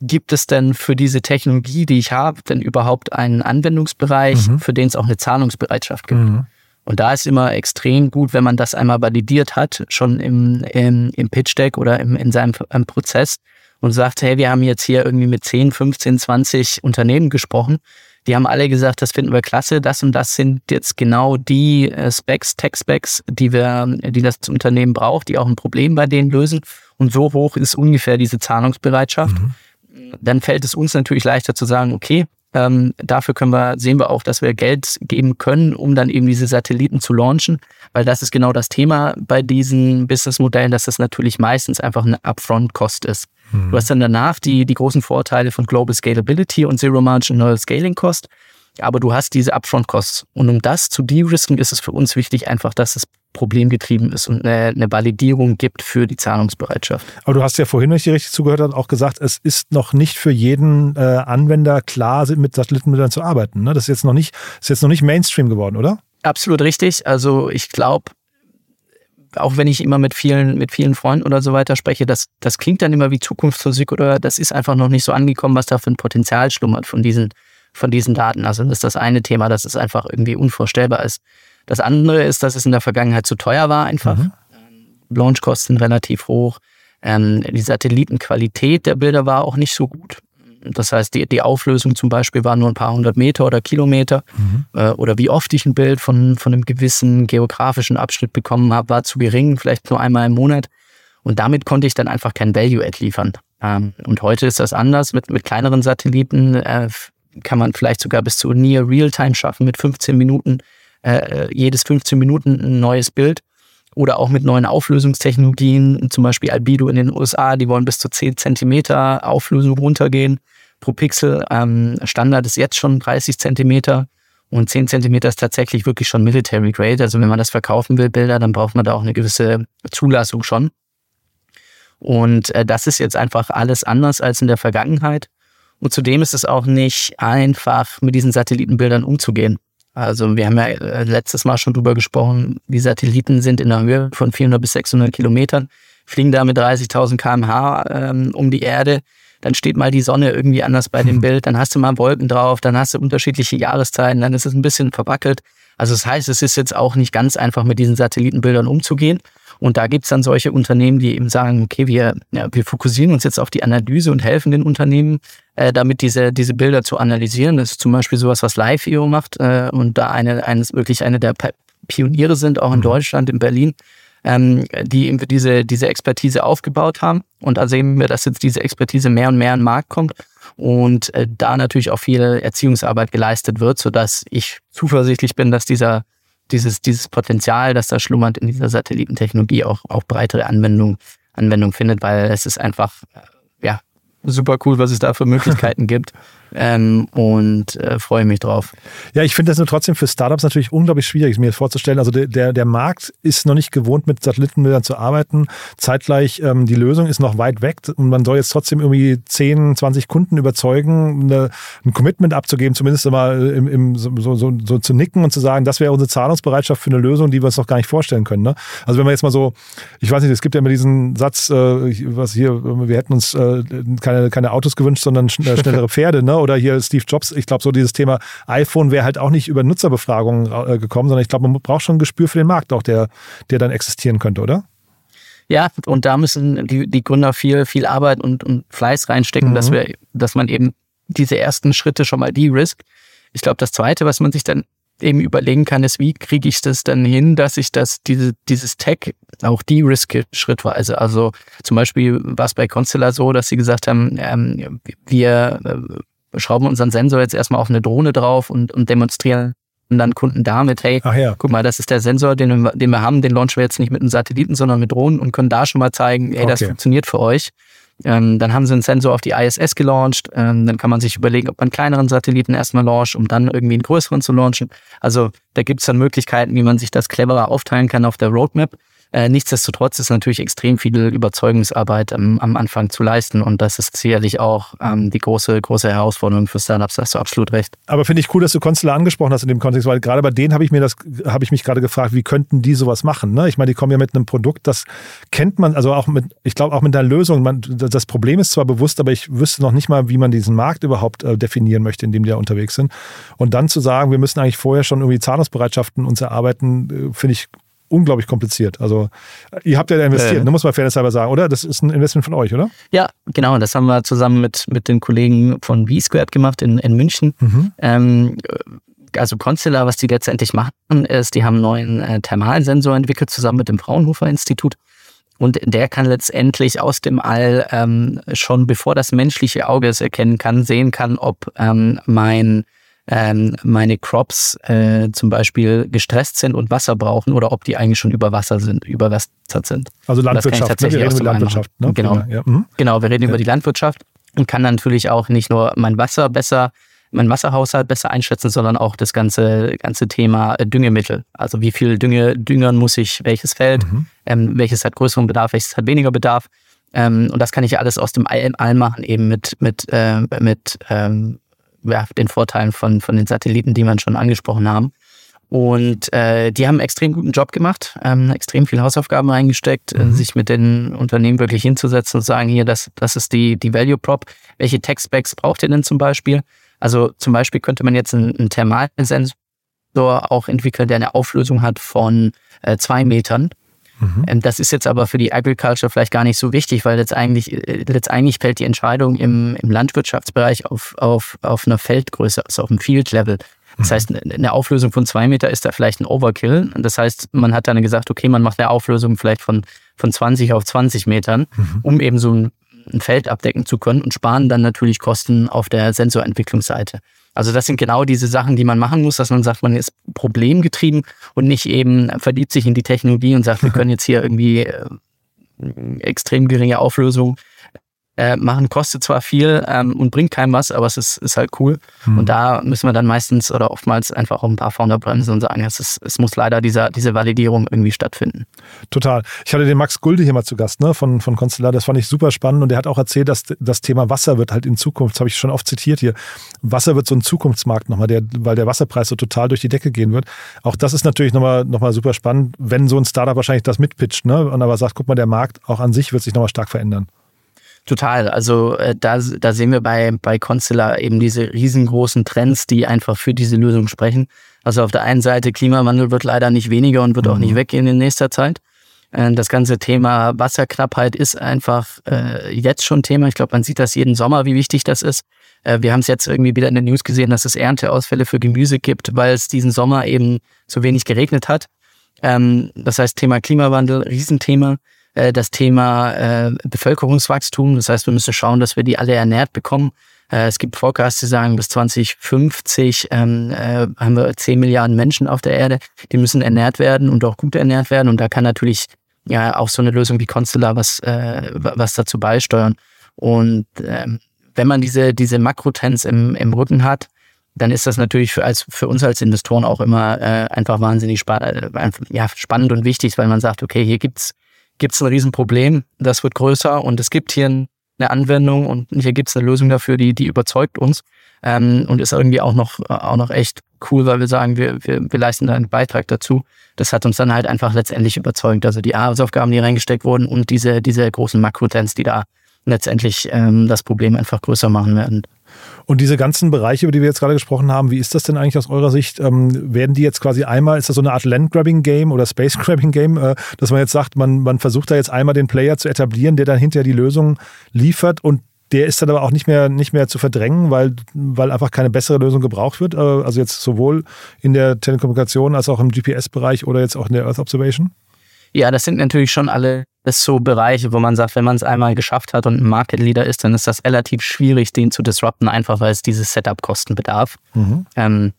gibt es denn für diese Technologie, die ich habe, denn überhaupt einen Anwendungsbereich, mhm. für den es auch eine Zahlungsbereitschaft gibt? Mhm. Und da ist immer extrem gut, wenn man das einmal validiert hat, schon im, im, im Pitch Deck oder im, in seinem Prozess und sagt, hey, wir haben jetzt hier irgendwie mit 10, 15, 20 Unternehmen gesprochen. Die haben alle gesagt, das finden wir klasse, das und das sind jetzt genau die äh, Specs, Tech-Specs, die wir, die das Unternehmen braucht, die auch ein Problem bei denen lösen. Und so hoch ist ungefähr diese Zahlungsbereitschaft. Mhm dann fällt es uns natürlich leichter zu sagen, okay, ähm, dafür können wir, sehen wir auch, dass wir Geld geben können, um dann eben diese Satelliten zu launchen, weil das ist genau das Thema bei diesen Businessmodellen, dass das natürlich meistens einfach eine Upfront-Cost ist. Mhm. Du hast dann danach die, die großen Vorteile von Global Scalability und Zero Marginal Scaling Cost, aber du hast diese Upfront-Costs. Und um das zu de-risken, ist es für uns wichtig einfach, dass es problemgetrieben ist und eine, eine, Validierung gibt für die Zahlungsbereitschaft. Aber du hast ja vorhin, wenn ich dir richtig zugehört habe, auch gesagt, es ist noch nicht für jeden äh, Anwender klar, mit Satellitenbildern zu arbeiten. Ne? Das ist jetzt noch nicht, ist jetzt noch nicht Mainstream geworden, oder? Absolut richtig. Also ich glaube, auch wenn ich immer mit vielen, mit vielen Freunden oder so weiter spreche, das, das klingt dann immer wie Zukunftsmusik oder das ist einfach noch nicht so angekommen, was da für ein Potenzial schlummert von diesen, von diesen Daten. Also das ist das eine Thema, dass es einfach irgendwie unvorstellbar ist. Das andere ist, dass es in der Vergangenheit zu teuer war einfach. Mhm. Launchkosten relativ hoch. Ähm, die Satellitenqualität der Bilder war auch nicht so gut. Das heißt, die, die Auflösung zum Beispiel war nur ein paar hundert Meter oder Kilometer. Mhm. Äh, oder wie oft ich ein Bild von, von einem gewissen geografischen Abschnitt bekommen habe, war zu gering, vielleicht nur einmal im Monat. Und damit konnte ich dann einfach kein Value-Add liefern. Ähm, und heute ist das anders. Mit, mit kleineren Satelliten äh, kann man vielleicht sogar bis zu Near Real-Time schaffen mit 15 Minuten äh, jedes 15 Minuten ein neues Bild. Oder auch mit neuen Auflösungstechnologien, zum Beispiel Albedo in den USA, die wollen bis zu 10 Zentimeter Auflösung runtergehen pro Pixel. Ähm, Standard ist jetzt schon 30 Zentimeter und 10 Zentimeter ist tatsächlich wirklich schon Military Grade. Also wenn man das verkaufen will, Bilder, dann braucht man da auch eine gewisse Zulassung schon. Und äh, das ist jetzt einfach alles anders als in der Vergangenheit. Und zudem ist es auch nicht einfach, mit diesen Satellitenbildern umzugehen. Also wir haben ja äh, letztes Mal schon drüber gesprochen, die Satelliten sind in der Höhe von 400 bis 600 Kilometern, fliegen da mit 30.000 kmh ähm, um die Erde. Dann steht mal die Sonne irgendwie anders bei dem Bild, dann hast du mal Wolken drauf, dann hast du unterschiedliche Jahreszeiten, dann ist es ein bisschen verwackelt. Also das heißt, es ist jetzt auch nicht ganz einfach, mit diesen Satellitenbildern umzugehen. Und da gibt's dann solche Unternehmen, die eben sagen, okay, wir, ja, wir fokussieren uns jetzt auf die Analyse und helfen den Unternehmen, äh, damit diese, diese Bilder zu analysieren. Das ist zum Beispiel sowas, was Live.io macht äh, und da eine, eines, wirklich eine der Pioniere sind, auch in mhm. Deutschland, in Berlin, ähm, die eben diese, diese Expertise aufgebaut haben. Und da sehen wir, dass jetzt diese Expertise mehr und mehr an den Markt kommt und äh, da natürlich auch viel Erziehungsarbeit geleistet wird, sodass ich zuversichtlich bin, dass dieser dieses, dieses Potenzial, das da schlummert in dieser Satellitentechnologie, auch, auch breitere Anwendung, Anwendung findet, weil es ist einfach, ja, super cool, was es da für Möglichkeiten gibt ähm, und äh, freue mich drauf. Ja, ich finde das nur trotzdem für Startups natürlich unglaublich schwierig, mir vorzustellen. Also der, der, der Markt ist noch nicht gewohnt, mit Satellitenbildern zu arbeiten. Zeitgleich, ähm, die Lösung ist noch weit weg und man soll jetzt trotzdem irgendwie 10, 20 Kunden überzeugen, eine, ein Commitment abzugeben, zumindest mal im, im, so, so, so zu nicken und zu sagen, das wäre unsere Zahlungsbereitschaft für eine Lösung, die wir uns noch gar nicht vorstellen können. Ne? Also wenn man jetzt mal so, ich weiß nicht, es gibt ja immer diesen Satz, äh, was hier, wir hätten uns äh, keine, keine Autos gewünscht, sondern äh, schnellere Pferde, ne? Oder hier Steve Jobs. Ich glaube, so dieses Thema iPhone wäre halt auch nicht über Nutzerbefragungen äh, gekommen, sondern ich glaube, man braucht schon ein Gespür für den Markt auch, der, der dann existieren könnte, oder? Ja, und da müssen die, die Gründer viel, viel Arbeit und, und Fleiß reinstecken, mhm. dass wir, dass man eben diese ersten Schritte schon mal de-risk. Ich glaube, das zweite, was man sich dann eben überlegen kann, ist, wie kriege ich das dann hin, dass ich das, diese, dieses Tech auch de-riske schrittweise. Also zum Beispiel war es bei Constellar so, dass sie gesagt haben, ähm, wir äh, schrauben unseren Sensor jetzt erstmal auf eine Drohne drauf und, und demonstrieren dann Kunden damit, hey, ja. guck mal, das ist der Sensor, den, wir- den wir haben, den launchen wir jetzt nicht mit einem Satelliten, sondern mit Drohnen und können da schon mal zeigen, hey, das Okay. funktioniert für euch. Ähm, dann haben sie einen Sensor auf die ISS gelauncht. Ähm, dann kann man sich überlegen, ob man einen kleineren Satelliten erstmal launcht, um dann irgendwie einen größeren zu launchen. Also da gibt es dann Möglichkeiten, wie man sich das cleverer aufteilen kann auf der Roadmap. Äh, nichtsdestotrotz ist natürlich extrem viel Überzeugungsarbeit am, am Anfang zu leisten und das ist sicherlich auch ähm, die große, große Herausforderung für Startups. Da hast du absolut recht. Aber finde ich cool, dass du Constellar angesprochen hast in dem Kontext, weil gerade bei denen habe ich mir das, habe ich mich gerade gefragt, wie könnten die sowas machen? Ne? Ich meine, die kommen ja mit einem Produkt, das kennt man, also auch mit, ich glaube auch mit einer Lösung. Man, das Problem ist zwar bewusst, aber ich wüsste noch nicht mal, wie man diesen Markt überhaupt äh, definieren möchte, in dem die da unterwegs sind. Und dann zu sagen, wir müssen eigentlich vorher schon irgendwie Zahlungsbereitschaften uns erarbeiten, äh, finde ich unglaublich kompliziert. Also ihr habt ja da investiert, Äh. ne, muss man fairnesshalber sagen, oder? Das ist ein Investment von euch, oder? Ja, genau. Das haben wir zusammen mit, mit den Kollegen von V-Squared gemacht in, in München. Ähm, also Constellar, was die letztendlich machen, ist, die haben einen neuen äh, Thermalsensor entwickelt, zusammen mit dem Fraunhofer Institut. Und der kann letztendlich aus dem All ähm, schon, bevor das menschliche Auge es erkennen kann, sehen kann, ob ähm, mein, ähm, meine Crops äh, zum Beispiel gestresst sind und Wasser brauchen oder ob die eigentlich schon über Wasser sind, überwässert sind. Also Landwirtschaft, ne? tatsächlich wir reden über Landwirtschaft. Ne? Genau. Primär, Ja. Mhm. Genau, wir reden Ja. über die Landwirtschaft und kann natürlich auch nicht nur mein Wasser besser, mein Wasserhaushalt besser einschätzen, sondern auch das ganze, ganze Thema äh, Düngemittel. Also wie viel Dünge, Düngern muss ich welches Feld, Mhm. ähm, welches hat größeren Bedarf, welches hat weniger Bedarf. Ähm, und das kann ich ja alles aus dem All, All machen, eben mit, mit, äh, mit ähm, ja, den Vorteilen von, von den Satelliten, die wir schon angesprochen haben. Und äh, die haben einen extrem guten Job gemacht, ähm, extrem viel Hausaufgaben reingesteckt, äh, sich mit den Unternehmen wirklich hinzusetzen und sagen, hier, das, das ist die, die Value Prop. Welche Tech-Specs braucht ihr denn zum Beispiel? Also zum Beispiel könnte man jetzt einen, einen Thermalsensor auch entwickeln, der eine Auflösung hat von äh, zwei Metern. Ähm, Das ist jetzt aber für die Agriculture vielleicht gar nicht so wichtig, weil letztendlich, äh, letztendlich fällt die Entscheidung im, im Landwirtschaftsbereich auf, auf, auf einer Feldgröße, also auf einem Field-Level. Das heißt, eine Auflösung von zwei Meter ist da vielleicht ein Overkill. Das heißt, man hat dann gesagt, okay, man macht eine Auflösung vielleicht von, von 20 auf 20 Metern, um eben so ein, ein Feld abdecken zu können und sparen dann natürlich Kosten auf der Sensorentwicklungsseite. Also das sind genau diese Sachen, die man machen muss, dass man sagt, man ist problemgetrieben und nicht eben verliebt sich in die Technologie und sagt, wir können jetzt hier irgendwie äh, extrem geringe Auflösung äh, machen, kostet zwar viel ähm, und bringt keinem was, aber es ist, ist halt cool. Und da müssen wir dann meistens oder oftmals einfach auch ein paar Founder bremsen und sagen, es, ist, es muss leider dieser, diese Validierung irgendwie stattfinden. Total. Ich hatte den Max Gulde hier mal zu Gast, ne, von, von Constellar. Das fand ich super spannend. Und der hat auch erzählt, dass das Thema Wasser wird halt in Zukunft, das habe ich schon oft zitiert hier, Wasser wird so ein Zukunftsmarkt nochmal, der, weil der Wasserpreis so total durch die Decke gehen wird. Auch das ist natürlich nochmal noch mal super spannend, wenn so ein Startup wahrscheinlich das mitpitcht, ne, und aber sagt, guck mal, der Markt auch an sich wird sich nochmal stark verändern. Total. Also äh, da, da sehen wir bei, bei Constellar eben diese riesengroßen Trends, die einfach für diese Lösung sprechen. Also auf der einen Seite, Klimawandel wird leider nicht weniger und wird auch nicht weggehen in nächster Zeit. Äh, Das ganze Thema Wasserknappheit ist einfach äh, jetzt schon Thema. Ich glaube, man sieht das jeden Sommer, wie wichtig das ist. Äh, wir haben es jetzt irgendwie wieder in den News gesehen, dass es Ernteausfälle für Gemüse gibt, weil es diesen Sommer eben so wenig geregnet hat. Ähm, das heißt, Thema Klimawandel, Riesenthema. Äh, das Thema äh, Bevölkerungswachstum. Das heißt, wir müssen schauen, dass wir die alle ernährt bekommen. Äh, es gibt Forecasts, die sagen, bis 2050 ähm, äh, haben wir 10 Milliarden Menschen auf der Erde. Die müssen ernährt werden und auch gut ernährt werden. Und da kann natürlich ja auch so eine Lösung wie Constellar was, äh, was dazu beisteuern. Und ähm, wenn man diese, diese Makrotrends im, im Rücken hat, dann ist das natürlich für, als, für uns als Investoren auch immer äh, einfach wahnsinnig spa äh, ja, spannend und wichtig, weil man sagt, okay, hier gibt's gibt's ein Riesenproblem, das wird größer und es gibt hier eine Anwendung und hier gibt's eine Lösung dafür, die, die überzeugt uns ähm, und ist irgendwie auch noch, auch noch echt cool, weil wir sagen, wir, wir, wir leisten da einen Beitrag dazu. Das hat uns dann halt einfach letztendlich überzeugt. Also die Hausaufgaben, die reingesteckt wurden und diese, diese großen Makrotrends, die da letztendlich ähm, das Problem einfach größer machen werden. Und diese ganzen Bereiche, über die wir jetzt gerade gesprochen haben, wie ist das denn eigentlich aus eurer Sicht? Ähm, werden die jetzt quasi einmal, ist das so eine Art Land-Grabbing-Game oder Space-Grabbing-Game, äh, dass man jetzt sagt, man, man versucht da jetzt einmal den Player zu etablieren, der dann hinterher die Lösung liefert und der ist dann aber auch nicht mehr, nicht mehr zu verdrängen, weil, weil einfach keine bessere Lösung gebraucht wird. Äh, also jetzt sowohl in der Telekommunikation als auch im GPS-Bereich oder jetzt auch in der Earth Observation? Ja, das sind natürlich schon alle das so Bereiche, wo man sagt, wenn man es einmal geschafft hat und ein Market Leader ist, dann ist das relativ schwierig, den zu disrupten, einfach weil es dieses Setup-Kosten bedarf. Mhm. Ähm,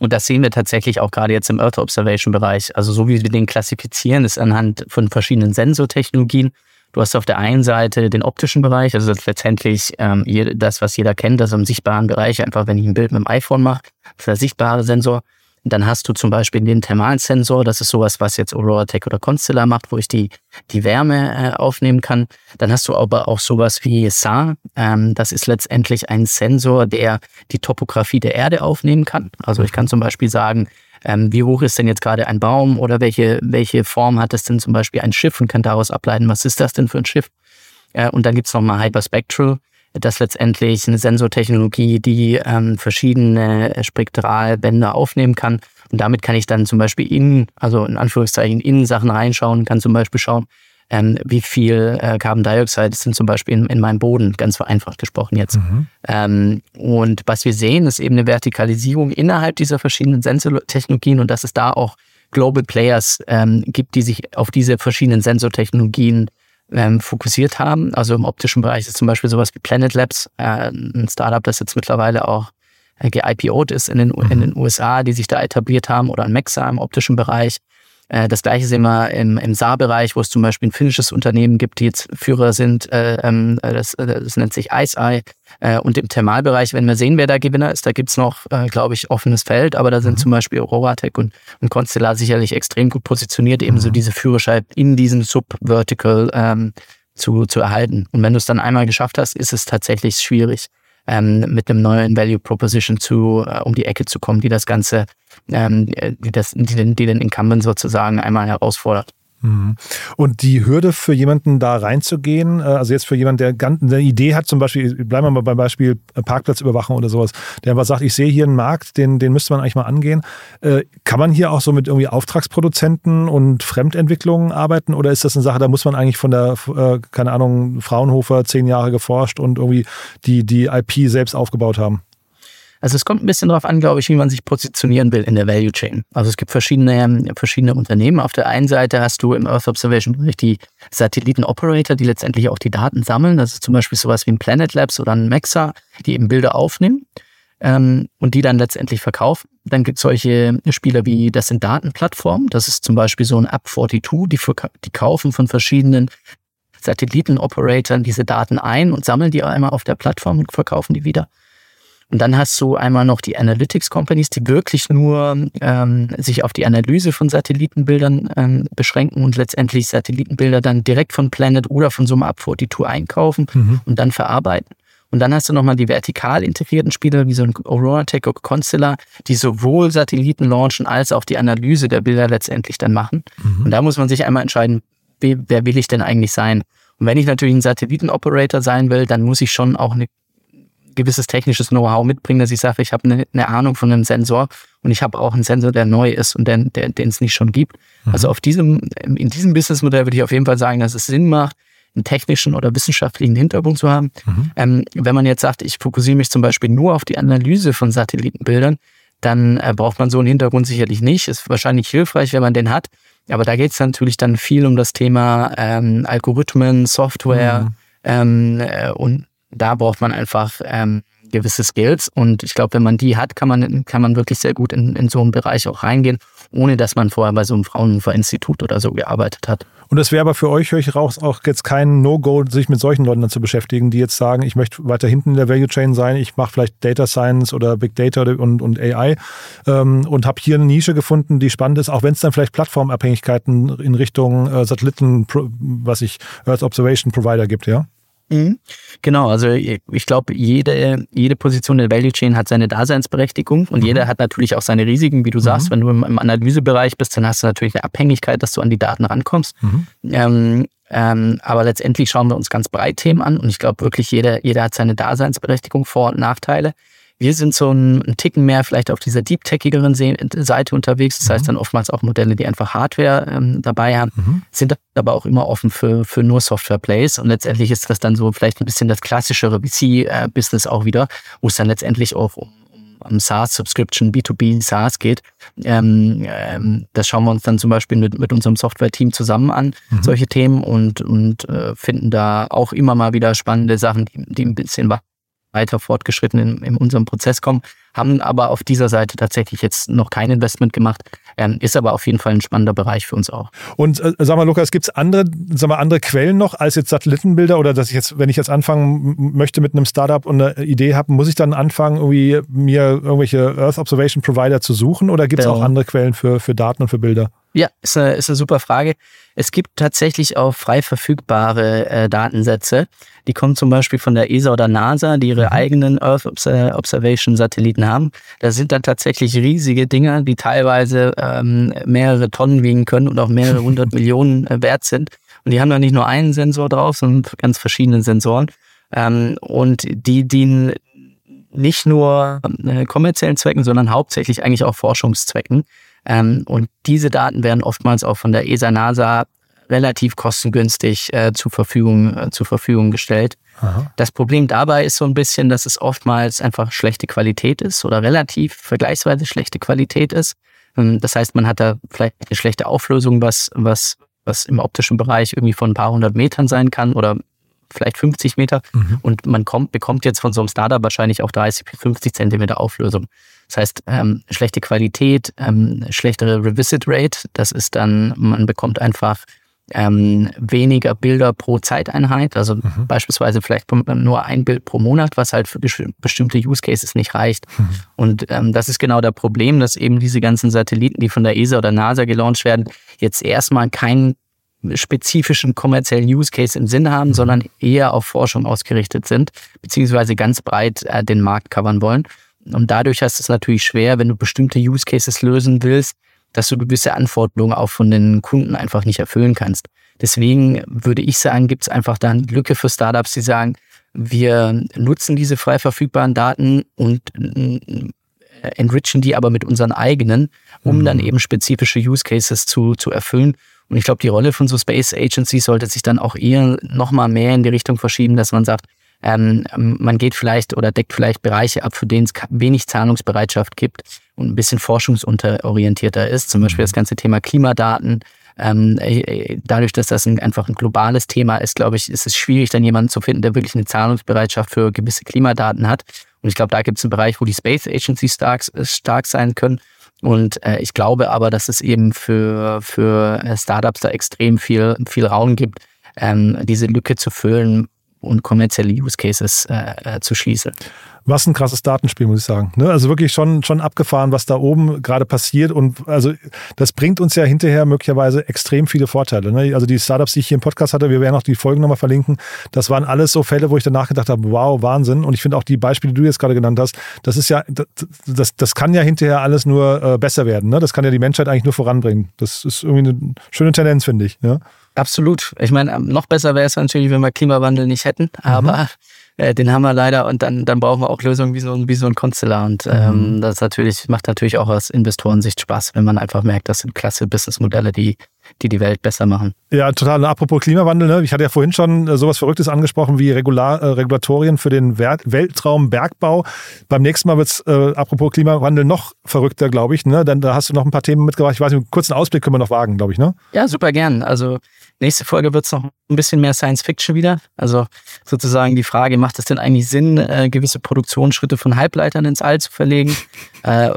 Und das sehen wir tatsächlich auch gerade jetzt im Earth Observation Bereich. Also so wie wir den klassifizieren, ist anhand von verschiedenen Sensortechnologien. Du hast auf der einen Seite den optischen Bereich, also das letztendlich ähm, das, was jeder kennt, also im sichtbaren Bereich, einfach wenn ich ein Bild mit dem iPhone mache, das ist der sichtbare Sensor. Dann hast du zum Beispiel den thermalen Sensor, das ist sowas, was jetzt Aurora Tech oder Constellar macht, wo ich die, die Wärme äh, aufnehmen kann. Dann hast du aber auch sowas wie SAR, ähm, das ist letztendlich ein Sensor, der die Topografie der Erde aufnehmen kann. Also ich kann zum Beispiel sagen, ähm, wie hoch ist denn jetzt gerade ein Baum oder welche, welche Form hat es denn zum Beispiel ein Schiff und kann daraus ableiten, was ist das denn für ein Schiff. Äh, und dann gibt's noch mal Hyperspectral, das letztendlich eine Sensortechnologie, die ähm, verschiedene Spektralbänder aufnehmen kann. Und damit kann ich dann zum Beispiel in, also in Anführungszeichen, in Sachen reinschauen, kann zum Beispiel schauen, ähm, wie viel äh, Carbon Dioxide sind zum Beispiel in, in meinem Boden, ganz vereinfacht gesprochen jetzt. Mhm. Ähm, und was wir sehen, ist eben eine Vertikalisierung innerhalb dieser verschiedenen Sensortechnologien und dass es da auch Global Players ähm, gibt, die sich auf diese verschiedenen Sensortechnologien ähm, fokussiert haben. Also im optischen Bereich ist zum Beispiel sowas wie Planet Labs, äh, ein Startup, das jetzt mittlerweile auch äh, geipo'd ist in den, mhm. in den USA, die sich da etabliert haben, oder ein Mexa im optischen Bereich. Äh, das gleiche sehen wir im, im Saar-Bereich, wo es zum Beispiel ein finnisches Unternehmen gibt, die jetzt Führer sind. Äh, ähm, äh, das, das nennt sich Ice Eye. Und im Thermalbereich, wenn wir sehen, wer da Gewinner ist, da gibt's noch, glaube ich, offenes Feld, aber da sind mhm. zum Beispiel Auroratech und, und Constellar sicherlich extrem gut positioniert, eben so mhm. diese Führerschein in diesem Sub-Vertical ähm, zu, zu erhalten. Und wenn du es dann einmal geschafft hast, ist es tatsächlich schwierig, ähm, mit einem neuen Value Proposition zu, äh, um die Ecke zu kommen, die das Ganze, ähm, die, das, die, den, die den Incumbent sozusagen einmal herausfordert. Mhm. Und die Hürde für jemanden da reinzugehen, äh, also jetzt für jemanden, der eine Idee hat, zum Beispiel, bleiben wir mal beim Beispiel äh, Parkplatzüberwachung oder sowas, der einfach sagt, ich sehe hier einen Markt, den, den müsste man eigentlich mal angehen. Äh, kann man hier auch so mit irgendwie Auftragsproduzenten und Fremdentwicklungen arbeiten oder ist das eine Sache, da muss man eigentlich von der, keine Ahnung, Fraunhofer zehn Jahre geforscht und irgendwie die, die IP selbst aufgebaut haben? Also es kommt ein bisschen darauf an, glaube ich, wie man sich positionieren will in der Value Chain. Also es gibt verschiedene, verschiedene Unternehmen. Auf der einen Seite hast du im Earth Observation Bereich die Satelliten-Operator, die letztendlich auch die Daten sammeln. Das ist zum Beispiel sowas wie ein Planet Labs oder ein Mexa, die eben Bilder aufnehmen ähm, und die dann letztendlich verkaufen. Dann gibt es solche Spieler wie, das sind Datenplattformen. Das ist zum Beispiel so ein App42, die, die kaufen von verschiedenen Satelliten-Operatoren diese Daten ein und sammeln die einmal auf der Plattform und verkaufen die wieder. Und dann hast du einmal noch die Analytics Companies, die wirklich nur ähm, sich auf die Analyse von Satellitenbildern ähm, beschränken und letztendlich Satellitenbilder dann direkt von Planet oder von so einem Up42 einkaufen mhm. und dann verarbeiten. Und dann hast du nochmal die vertikal integrierten Spieler wie so ein Aurora Tech oder Constellar, die sowohl Satelliten launchen als auch die Analyse der Bilder letztendlich dann machen. Mhm. Und da muss man sich einmal entscheiden, wer will ich denn eigentlich sein? Und wenn ich natürlich ein Satellitenoperator sein will, dann muss ich schon auch eine gewisses technisches Know-how mitbringen, dass ich sage, ich habe eine, eine, Ahnung von einem Sensor und ich habe auch einen Sensor, der neu ist und den, der, den es nicht schon gibt. Mhm. Also auf diesem, in diesem Businessmodell würde ich auf jeden Fall sagen, dass es Sinn macht, einen technischen oder wissenschaftlichen Hintergrund zu haben. Mhm. Ähm, wenn man jetzt sagt, ich fokussiere mich zum Beispiel nur auf die Analyse von Satellitenbildern, dann äh, braucht man so einen Hintergrund sicherlich nicht. Ist wahrscheinlich hilfreich, wenn man den hat. Aber da geht es natürlich dann viel um das Thema ähm, Algorithmen, Software mhm. ähm, äh, und da braucht man einfach ähm, gewisse Skills und ich glaube, wenn man die hat, kann man, kann man wirklich sehr gut in, in so einen Bereich auch reingehen, ohne dass man vorher bei so einem Fraunhofer-Institut oder so gearbeitet hat. Und es wäre aber für euch, höre ich raus, auch jetzt kein No-Go, sich mit solchen Leuten dann zu beschäftigen, die jetzt sagen, ich möchte weiter hinten in der Value Chain sein, ich mache vielleicht Data Science oder Big Data und, und AI ähm, und habe hier eine Nische gefunden, die spannend ist, auch wenn es dann vielleicht Plattformabhängigkeiten in Richtung äh, Satelliten, was ich Earth Observation Provider gibt, ja? Mhm. Genau, also ich glaube, jede, jede Position der Value Chain hat seine Daseinsberechtigung und mhm. jeder hat natürlich auch seine Risiken, wie du mhm. sagst. Wenn du im, im, Analysebereich bist, dann hast du natürlich eine Abhängigkeit, dass du an die Daten rankommst. Mhm. Ähm, ähm, aber letztendlich schauen wir uns ganz breit Themen an und ich glaube wirklich, jeder, jeder hat seine Daseinsberechtigung, Vor- und Nachteile. Wir sind so ein, ein Ticken mehr vielleicht auf dieser deep techigeren Seite unterwegs. Das mhm. heißt dann oftmals auch Modelle, die einfach Hardware ähm, dabei haben, mhm. sind aber auch immer offen für, für nur Software-Plays. Und letztendlich ist das dann so vielleicht ein bisschen das klassischere VC-Business auch wieder, wo es dann letztendlich auch um um SaaS-Subscription, B2B SaaS geht. Ähm, ähm, das schauen wir uns dann zum Beispiel mit, mit unserem Software-Team zusammen an, mhm. solche Themen, und, und äh, finden da auch immer mal wieder spannende Sachen, die, die ein bisschen weiter fortgeschritten in, in unserem Prozess kommen, haben aber auf dieser Seite tatsächlich jetzt noch kein Investment gemacht, ähm, ist aber auf jeden Fall ein spannender Bereich für uns auch. Und äh, sag mal, Lukas, gibt es andere, sag mal, andere Quellen noch als jetzt Satellitenbilder oder dass ich jetzt, wenn ich jetzt anfangen möchte mit einem Startup und eine Idee habe, muss ich dann anfangen, irgendwie mir irgendwelche Earth Observation Provider zu suchen oder gibt es auch andere Quellen für, für Daten und für Bilder? Ja, ist eine, ist eine super Frage. Es gibt tatsächlich auch frei verfügbare äh, Datensätze. Die kommen zum Beispiel von der ESA oder NASA, die ihre mhm. eigenen Earth Observation Satelliten haben. Das sind dann tatsächlich riesige Dinger, die teilweise ähm, mehrere Tonnen wiegen können und auch mehrere hundert Millionen äh, wert sind. Und die haben da nicht nur einen Sensor drauf, sondern ganz verschiedene Sensoren. Ähm, und die dienen nicht nur äh, kommerziellen Zwecken, sondern hauptsächlich eigentlich auch Forschungszwecken. Ähm, und diese Daten werden oftmals auch von der ESA, NASA relativ kostengünstig äh, zur, Verfügung, äh, zur Verfügung gestellt. Aha. Das Problem dabei ist so ein bisschen, dass es oftmals einfach schlechte Qualität ist oder relativ vergleichsweise schlechte Qualität ist. Ähm, das heißt, man hat da vielleicht eine schlechte Auflösung, was, was, was im optischen Bereich irgendwie von ein paar hundert Metern sein kann oder vielleicht 50 Meter. Mhm. Und man kommt, bekommt jetzt von so einem Startup wahrscheinlich auch 30 bis 50 Zentimeter Auflösung. Das heißt, ähm, schlechte Qualität, ähm, schlechtere Revisit Rate. Das ist dann, man bekommt einfach ähm, weniger Bilder pro Zeiteinheit. Also mhm. beispielsweise vielleicht nur ein Bild pro Monat, was halt für bestimmte Use Cases nicht reicht. Mhm. Und ähm, das ist genau der Problem, dass eben diese ganzen Satelliten, die von der ESA oder NASA gelauncht werden, jetzt erstmal keinen spezifischen kommerziellen Use Case im Sinn haben, mhm. sondern eher auf Forschung ausgerichtet sind, beziehungsweise ganz breit äh, den Markt covern wollen. Und dadurch hast es natürlich schwer, wenn du bestimmte Use Cases lösen willst, dass du gewisse Anforderungen auch von den Kunden einfach nicht erfüllen kannst. Deswegen würde ich sagen, gibt es einfach da eine Lücke für Startups, die sagen, wir nutzen diese frei verfügbaren Daten und äh, enrichen die aber mit unseren eigenen, um mhm. dann eben spezifische Use Cases zu, zu erfüllen. Und ich glaube, die Rolle von so Space Agencies sollte sich dann auch eher nochmal mehr in die Richtung verschieben, dass man sagt, ähm, man geht vielleicht oder deckt vielleicht Bereiche ab, für denen es wenig Zahlungsbereitschaft gibt und ein bisschen forschungsunterorientierter ist. Zum Beispiel das mhm. ganze Thema Klimadaten. Ähm, äh, äh, dadurch, dass das ein, einfach ein globales Thema ist, glaube ich, ist es schwierig, dann jemanden zu finden, der wirklich eine Zahlungsbereitschaft für gewisse Klimadaten hat. Und ich glaube, da gibt es einen Bereich, wo die Space Agencies stark, stark sein können. Und äh, ich glaube aber, dass es eben für, für Startups da extrem viel, viel Raum gibt, ähm, diese Lücke zu füllen, und kommerzielle Use Cases äh, äh, zu schließen. Was ein krasses Datenspiel, muss ich sagen. Ne? Also wirklich schon, schon abgefahren, was da oben gerade passiert. Und also das bringt uns ja hinterher möglicherweise extrem viele Vorteile. Ne? Also die Startups, die ich hier im Podcast hatte, wir werden auch die Folgen nochmal verlinken, das waren alles so Fälle, wo ich danach gedacht habe, wow, Wahnsinn. Und ich finde auch die Beispiele, die du jetzt gerade genannt hast, das ist ja, das, das kann ja hinterher alles nur äh, besser werden. Ne? Das kann ja die Menschheit eigentlich nur voranbringen. Das ist irgendwie eine schöne Tendenz, finde ich. Ja? Absolut. Ich meine, noch besser wäre es natürlich, wenn wir Klimawandel nicht hätten, mhm. Äh, den haben wir leider und dann, dann brauchen wir auch Lösungen wie so, ein, wie so ein Constellar. Und ähm, mhm. das natürlich, macht natürlich auch aus Investorensicht Spaß, wenn man einfach merkt, das sind klasse Businessmodelle, die, die die Welt besser machen. Ja, total. Und apropos Klimawandel, ne? ich hatte ja vorhin schon äh, sowas Verrücktes angesprochen wie Regular, äh, Regulatorien für den Wer Weltraumbergbau. Beim nächsten Mal wird es, äh, apropos Klimawandel, noch verrückter, glaube ich. Ne? Dann da hast du noch ein paar Themen mitgebracht. Ich weiß nicht, einen kurzen Ausblick können wir noch wagen, glaube ich. Ne? Ja, super gern. Also Nächste Folge wird es noch ein bisschen mehr Science Fiction wieder. Also sozusagen die Frage, macht es denn eigentlich Sinn, äh, gewisse Produktionsschritte von Halbleitern ins All zu verlegen? Äh,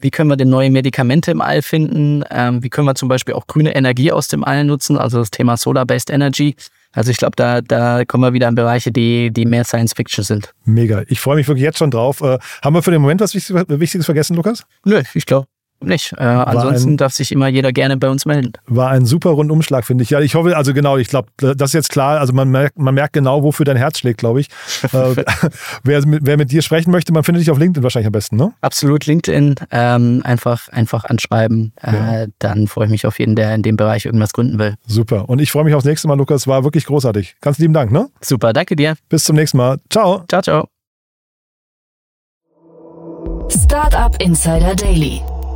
wie können wir denn neue Medikamente im All finden? Ähm, wie können wir zum Beispiel auch grüne Energie aus dem All nutzen? Also das Thema Solar-Based Energy. Also ich glaube, da, da kommen wir wieder in Bereiche, die, die mehr Science Fiction sind. Mega. Ich freue mich wirklich jetzt schon drauf. Äh, haben wir für den Moment was Wichtiges vergessen, Lukas? Nö, ich glaube nicht. Äh, ansonsten ein, darf sich immer jeder gerne bei uns melden. War ein super Rundumschlag, finde ich. Ja, ich hoffe, also genau, ich glaube, das ist jetzt klar. Also man merkt, man merkt genau, wofür dein Herz schlägt, glaube ich. äh, wer, wer, mit dir sprechen möchte, man findet dich auf LinkedIn wahrscheinlich am besten, ne? Absolut, LinkedIn. Ähm, einfach, einfach anschreiben. Äh, ja. Dann freue ich mich auf jeden, der in dem Bereich irgendwas gründen will. Super. Und ich freue mich aufs nächste Mal, Lukas. War wirklich großartig. Ganz lieben Dank, ne? Super, danke dir. Bis zum nächsten Mal. Ciao. Ciao, ciao. Startup Insider Daily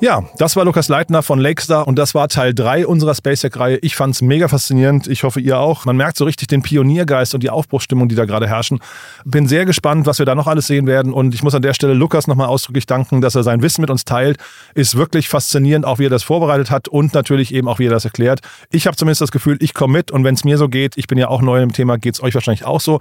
Ja, das war Lukas Leitner von Lakestar und das war Teil 3 unserer SpaceX-Reihe. Ich fand es mega faszinierend. Ich hoffe, ihr auch. Man merkt so richtig den Pioniergeist und die Aufbruchsstimmung, die da gerade herrschen. Bin sehr gespannt, was wir da noch alles sehen werden und ich muss an der Stelle Lukas nochmal ausdrücklich danken, dass er sein Wissen mit uns teilt. Ist wirklich faszinierend, auch wie er das vorbereitet hat und natürlich eben auch, wie er das erklärt. Ich habe zumindest das Gefühl, ich komme mit und wenn es mir so geht, ich bin ja auch neu im Thema, geht es euch wahrscheinlich auch so.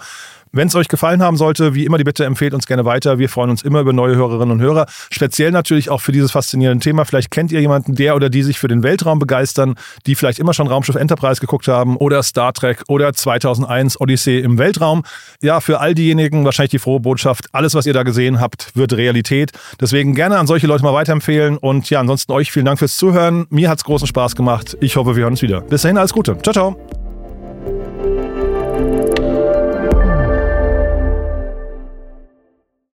Wenn es euch gefallen haben sollte, wie immer die Bitte, empfehlt uns gerne weiter. Wir freuen uns immer über neue Hörerinnen und Hörer. Speziell natürlich auch für dieses faszinierende Thema. Vielleicht kennt ihr jemanden, der oder die sich für den Weltraum begeistern, die vielleicht immer schon Raumschiff Enterprise geguckt haben oder Star Trek oder 2001 Odyssee im Weltraum. Ja, für all diejenigen wahrscheinlich die frohe Botschaft. Alles, was ihr da gesehen habt, wird Realität. Deswegen gerne an solche Leute mal weiterempfehlen. Und ja, ansonsten euch vielen Dank fürs Zuhören. Mir hat es großen Spaß gemacht. Ich hoffe, wir hören uns wieder. Bis dahin, alles Gute. Ciao, ciao.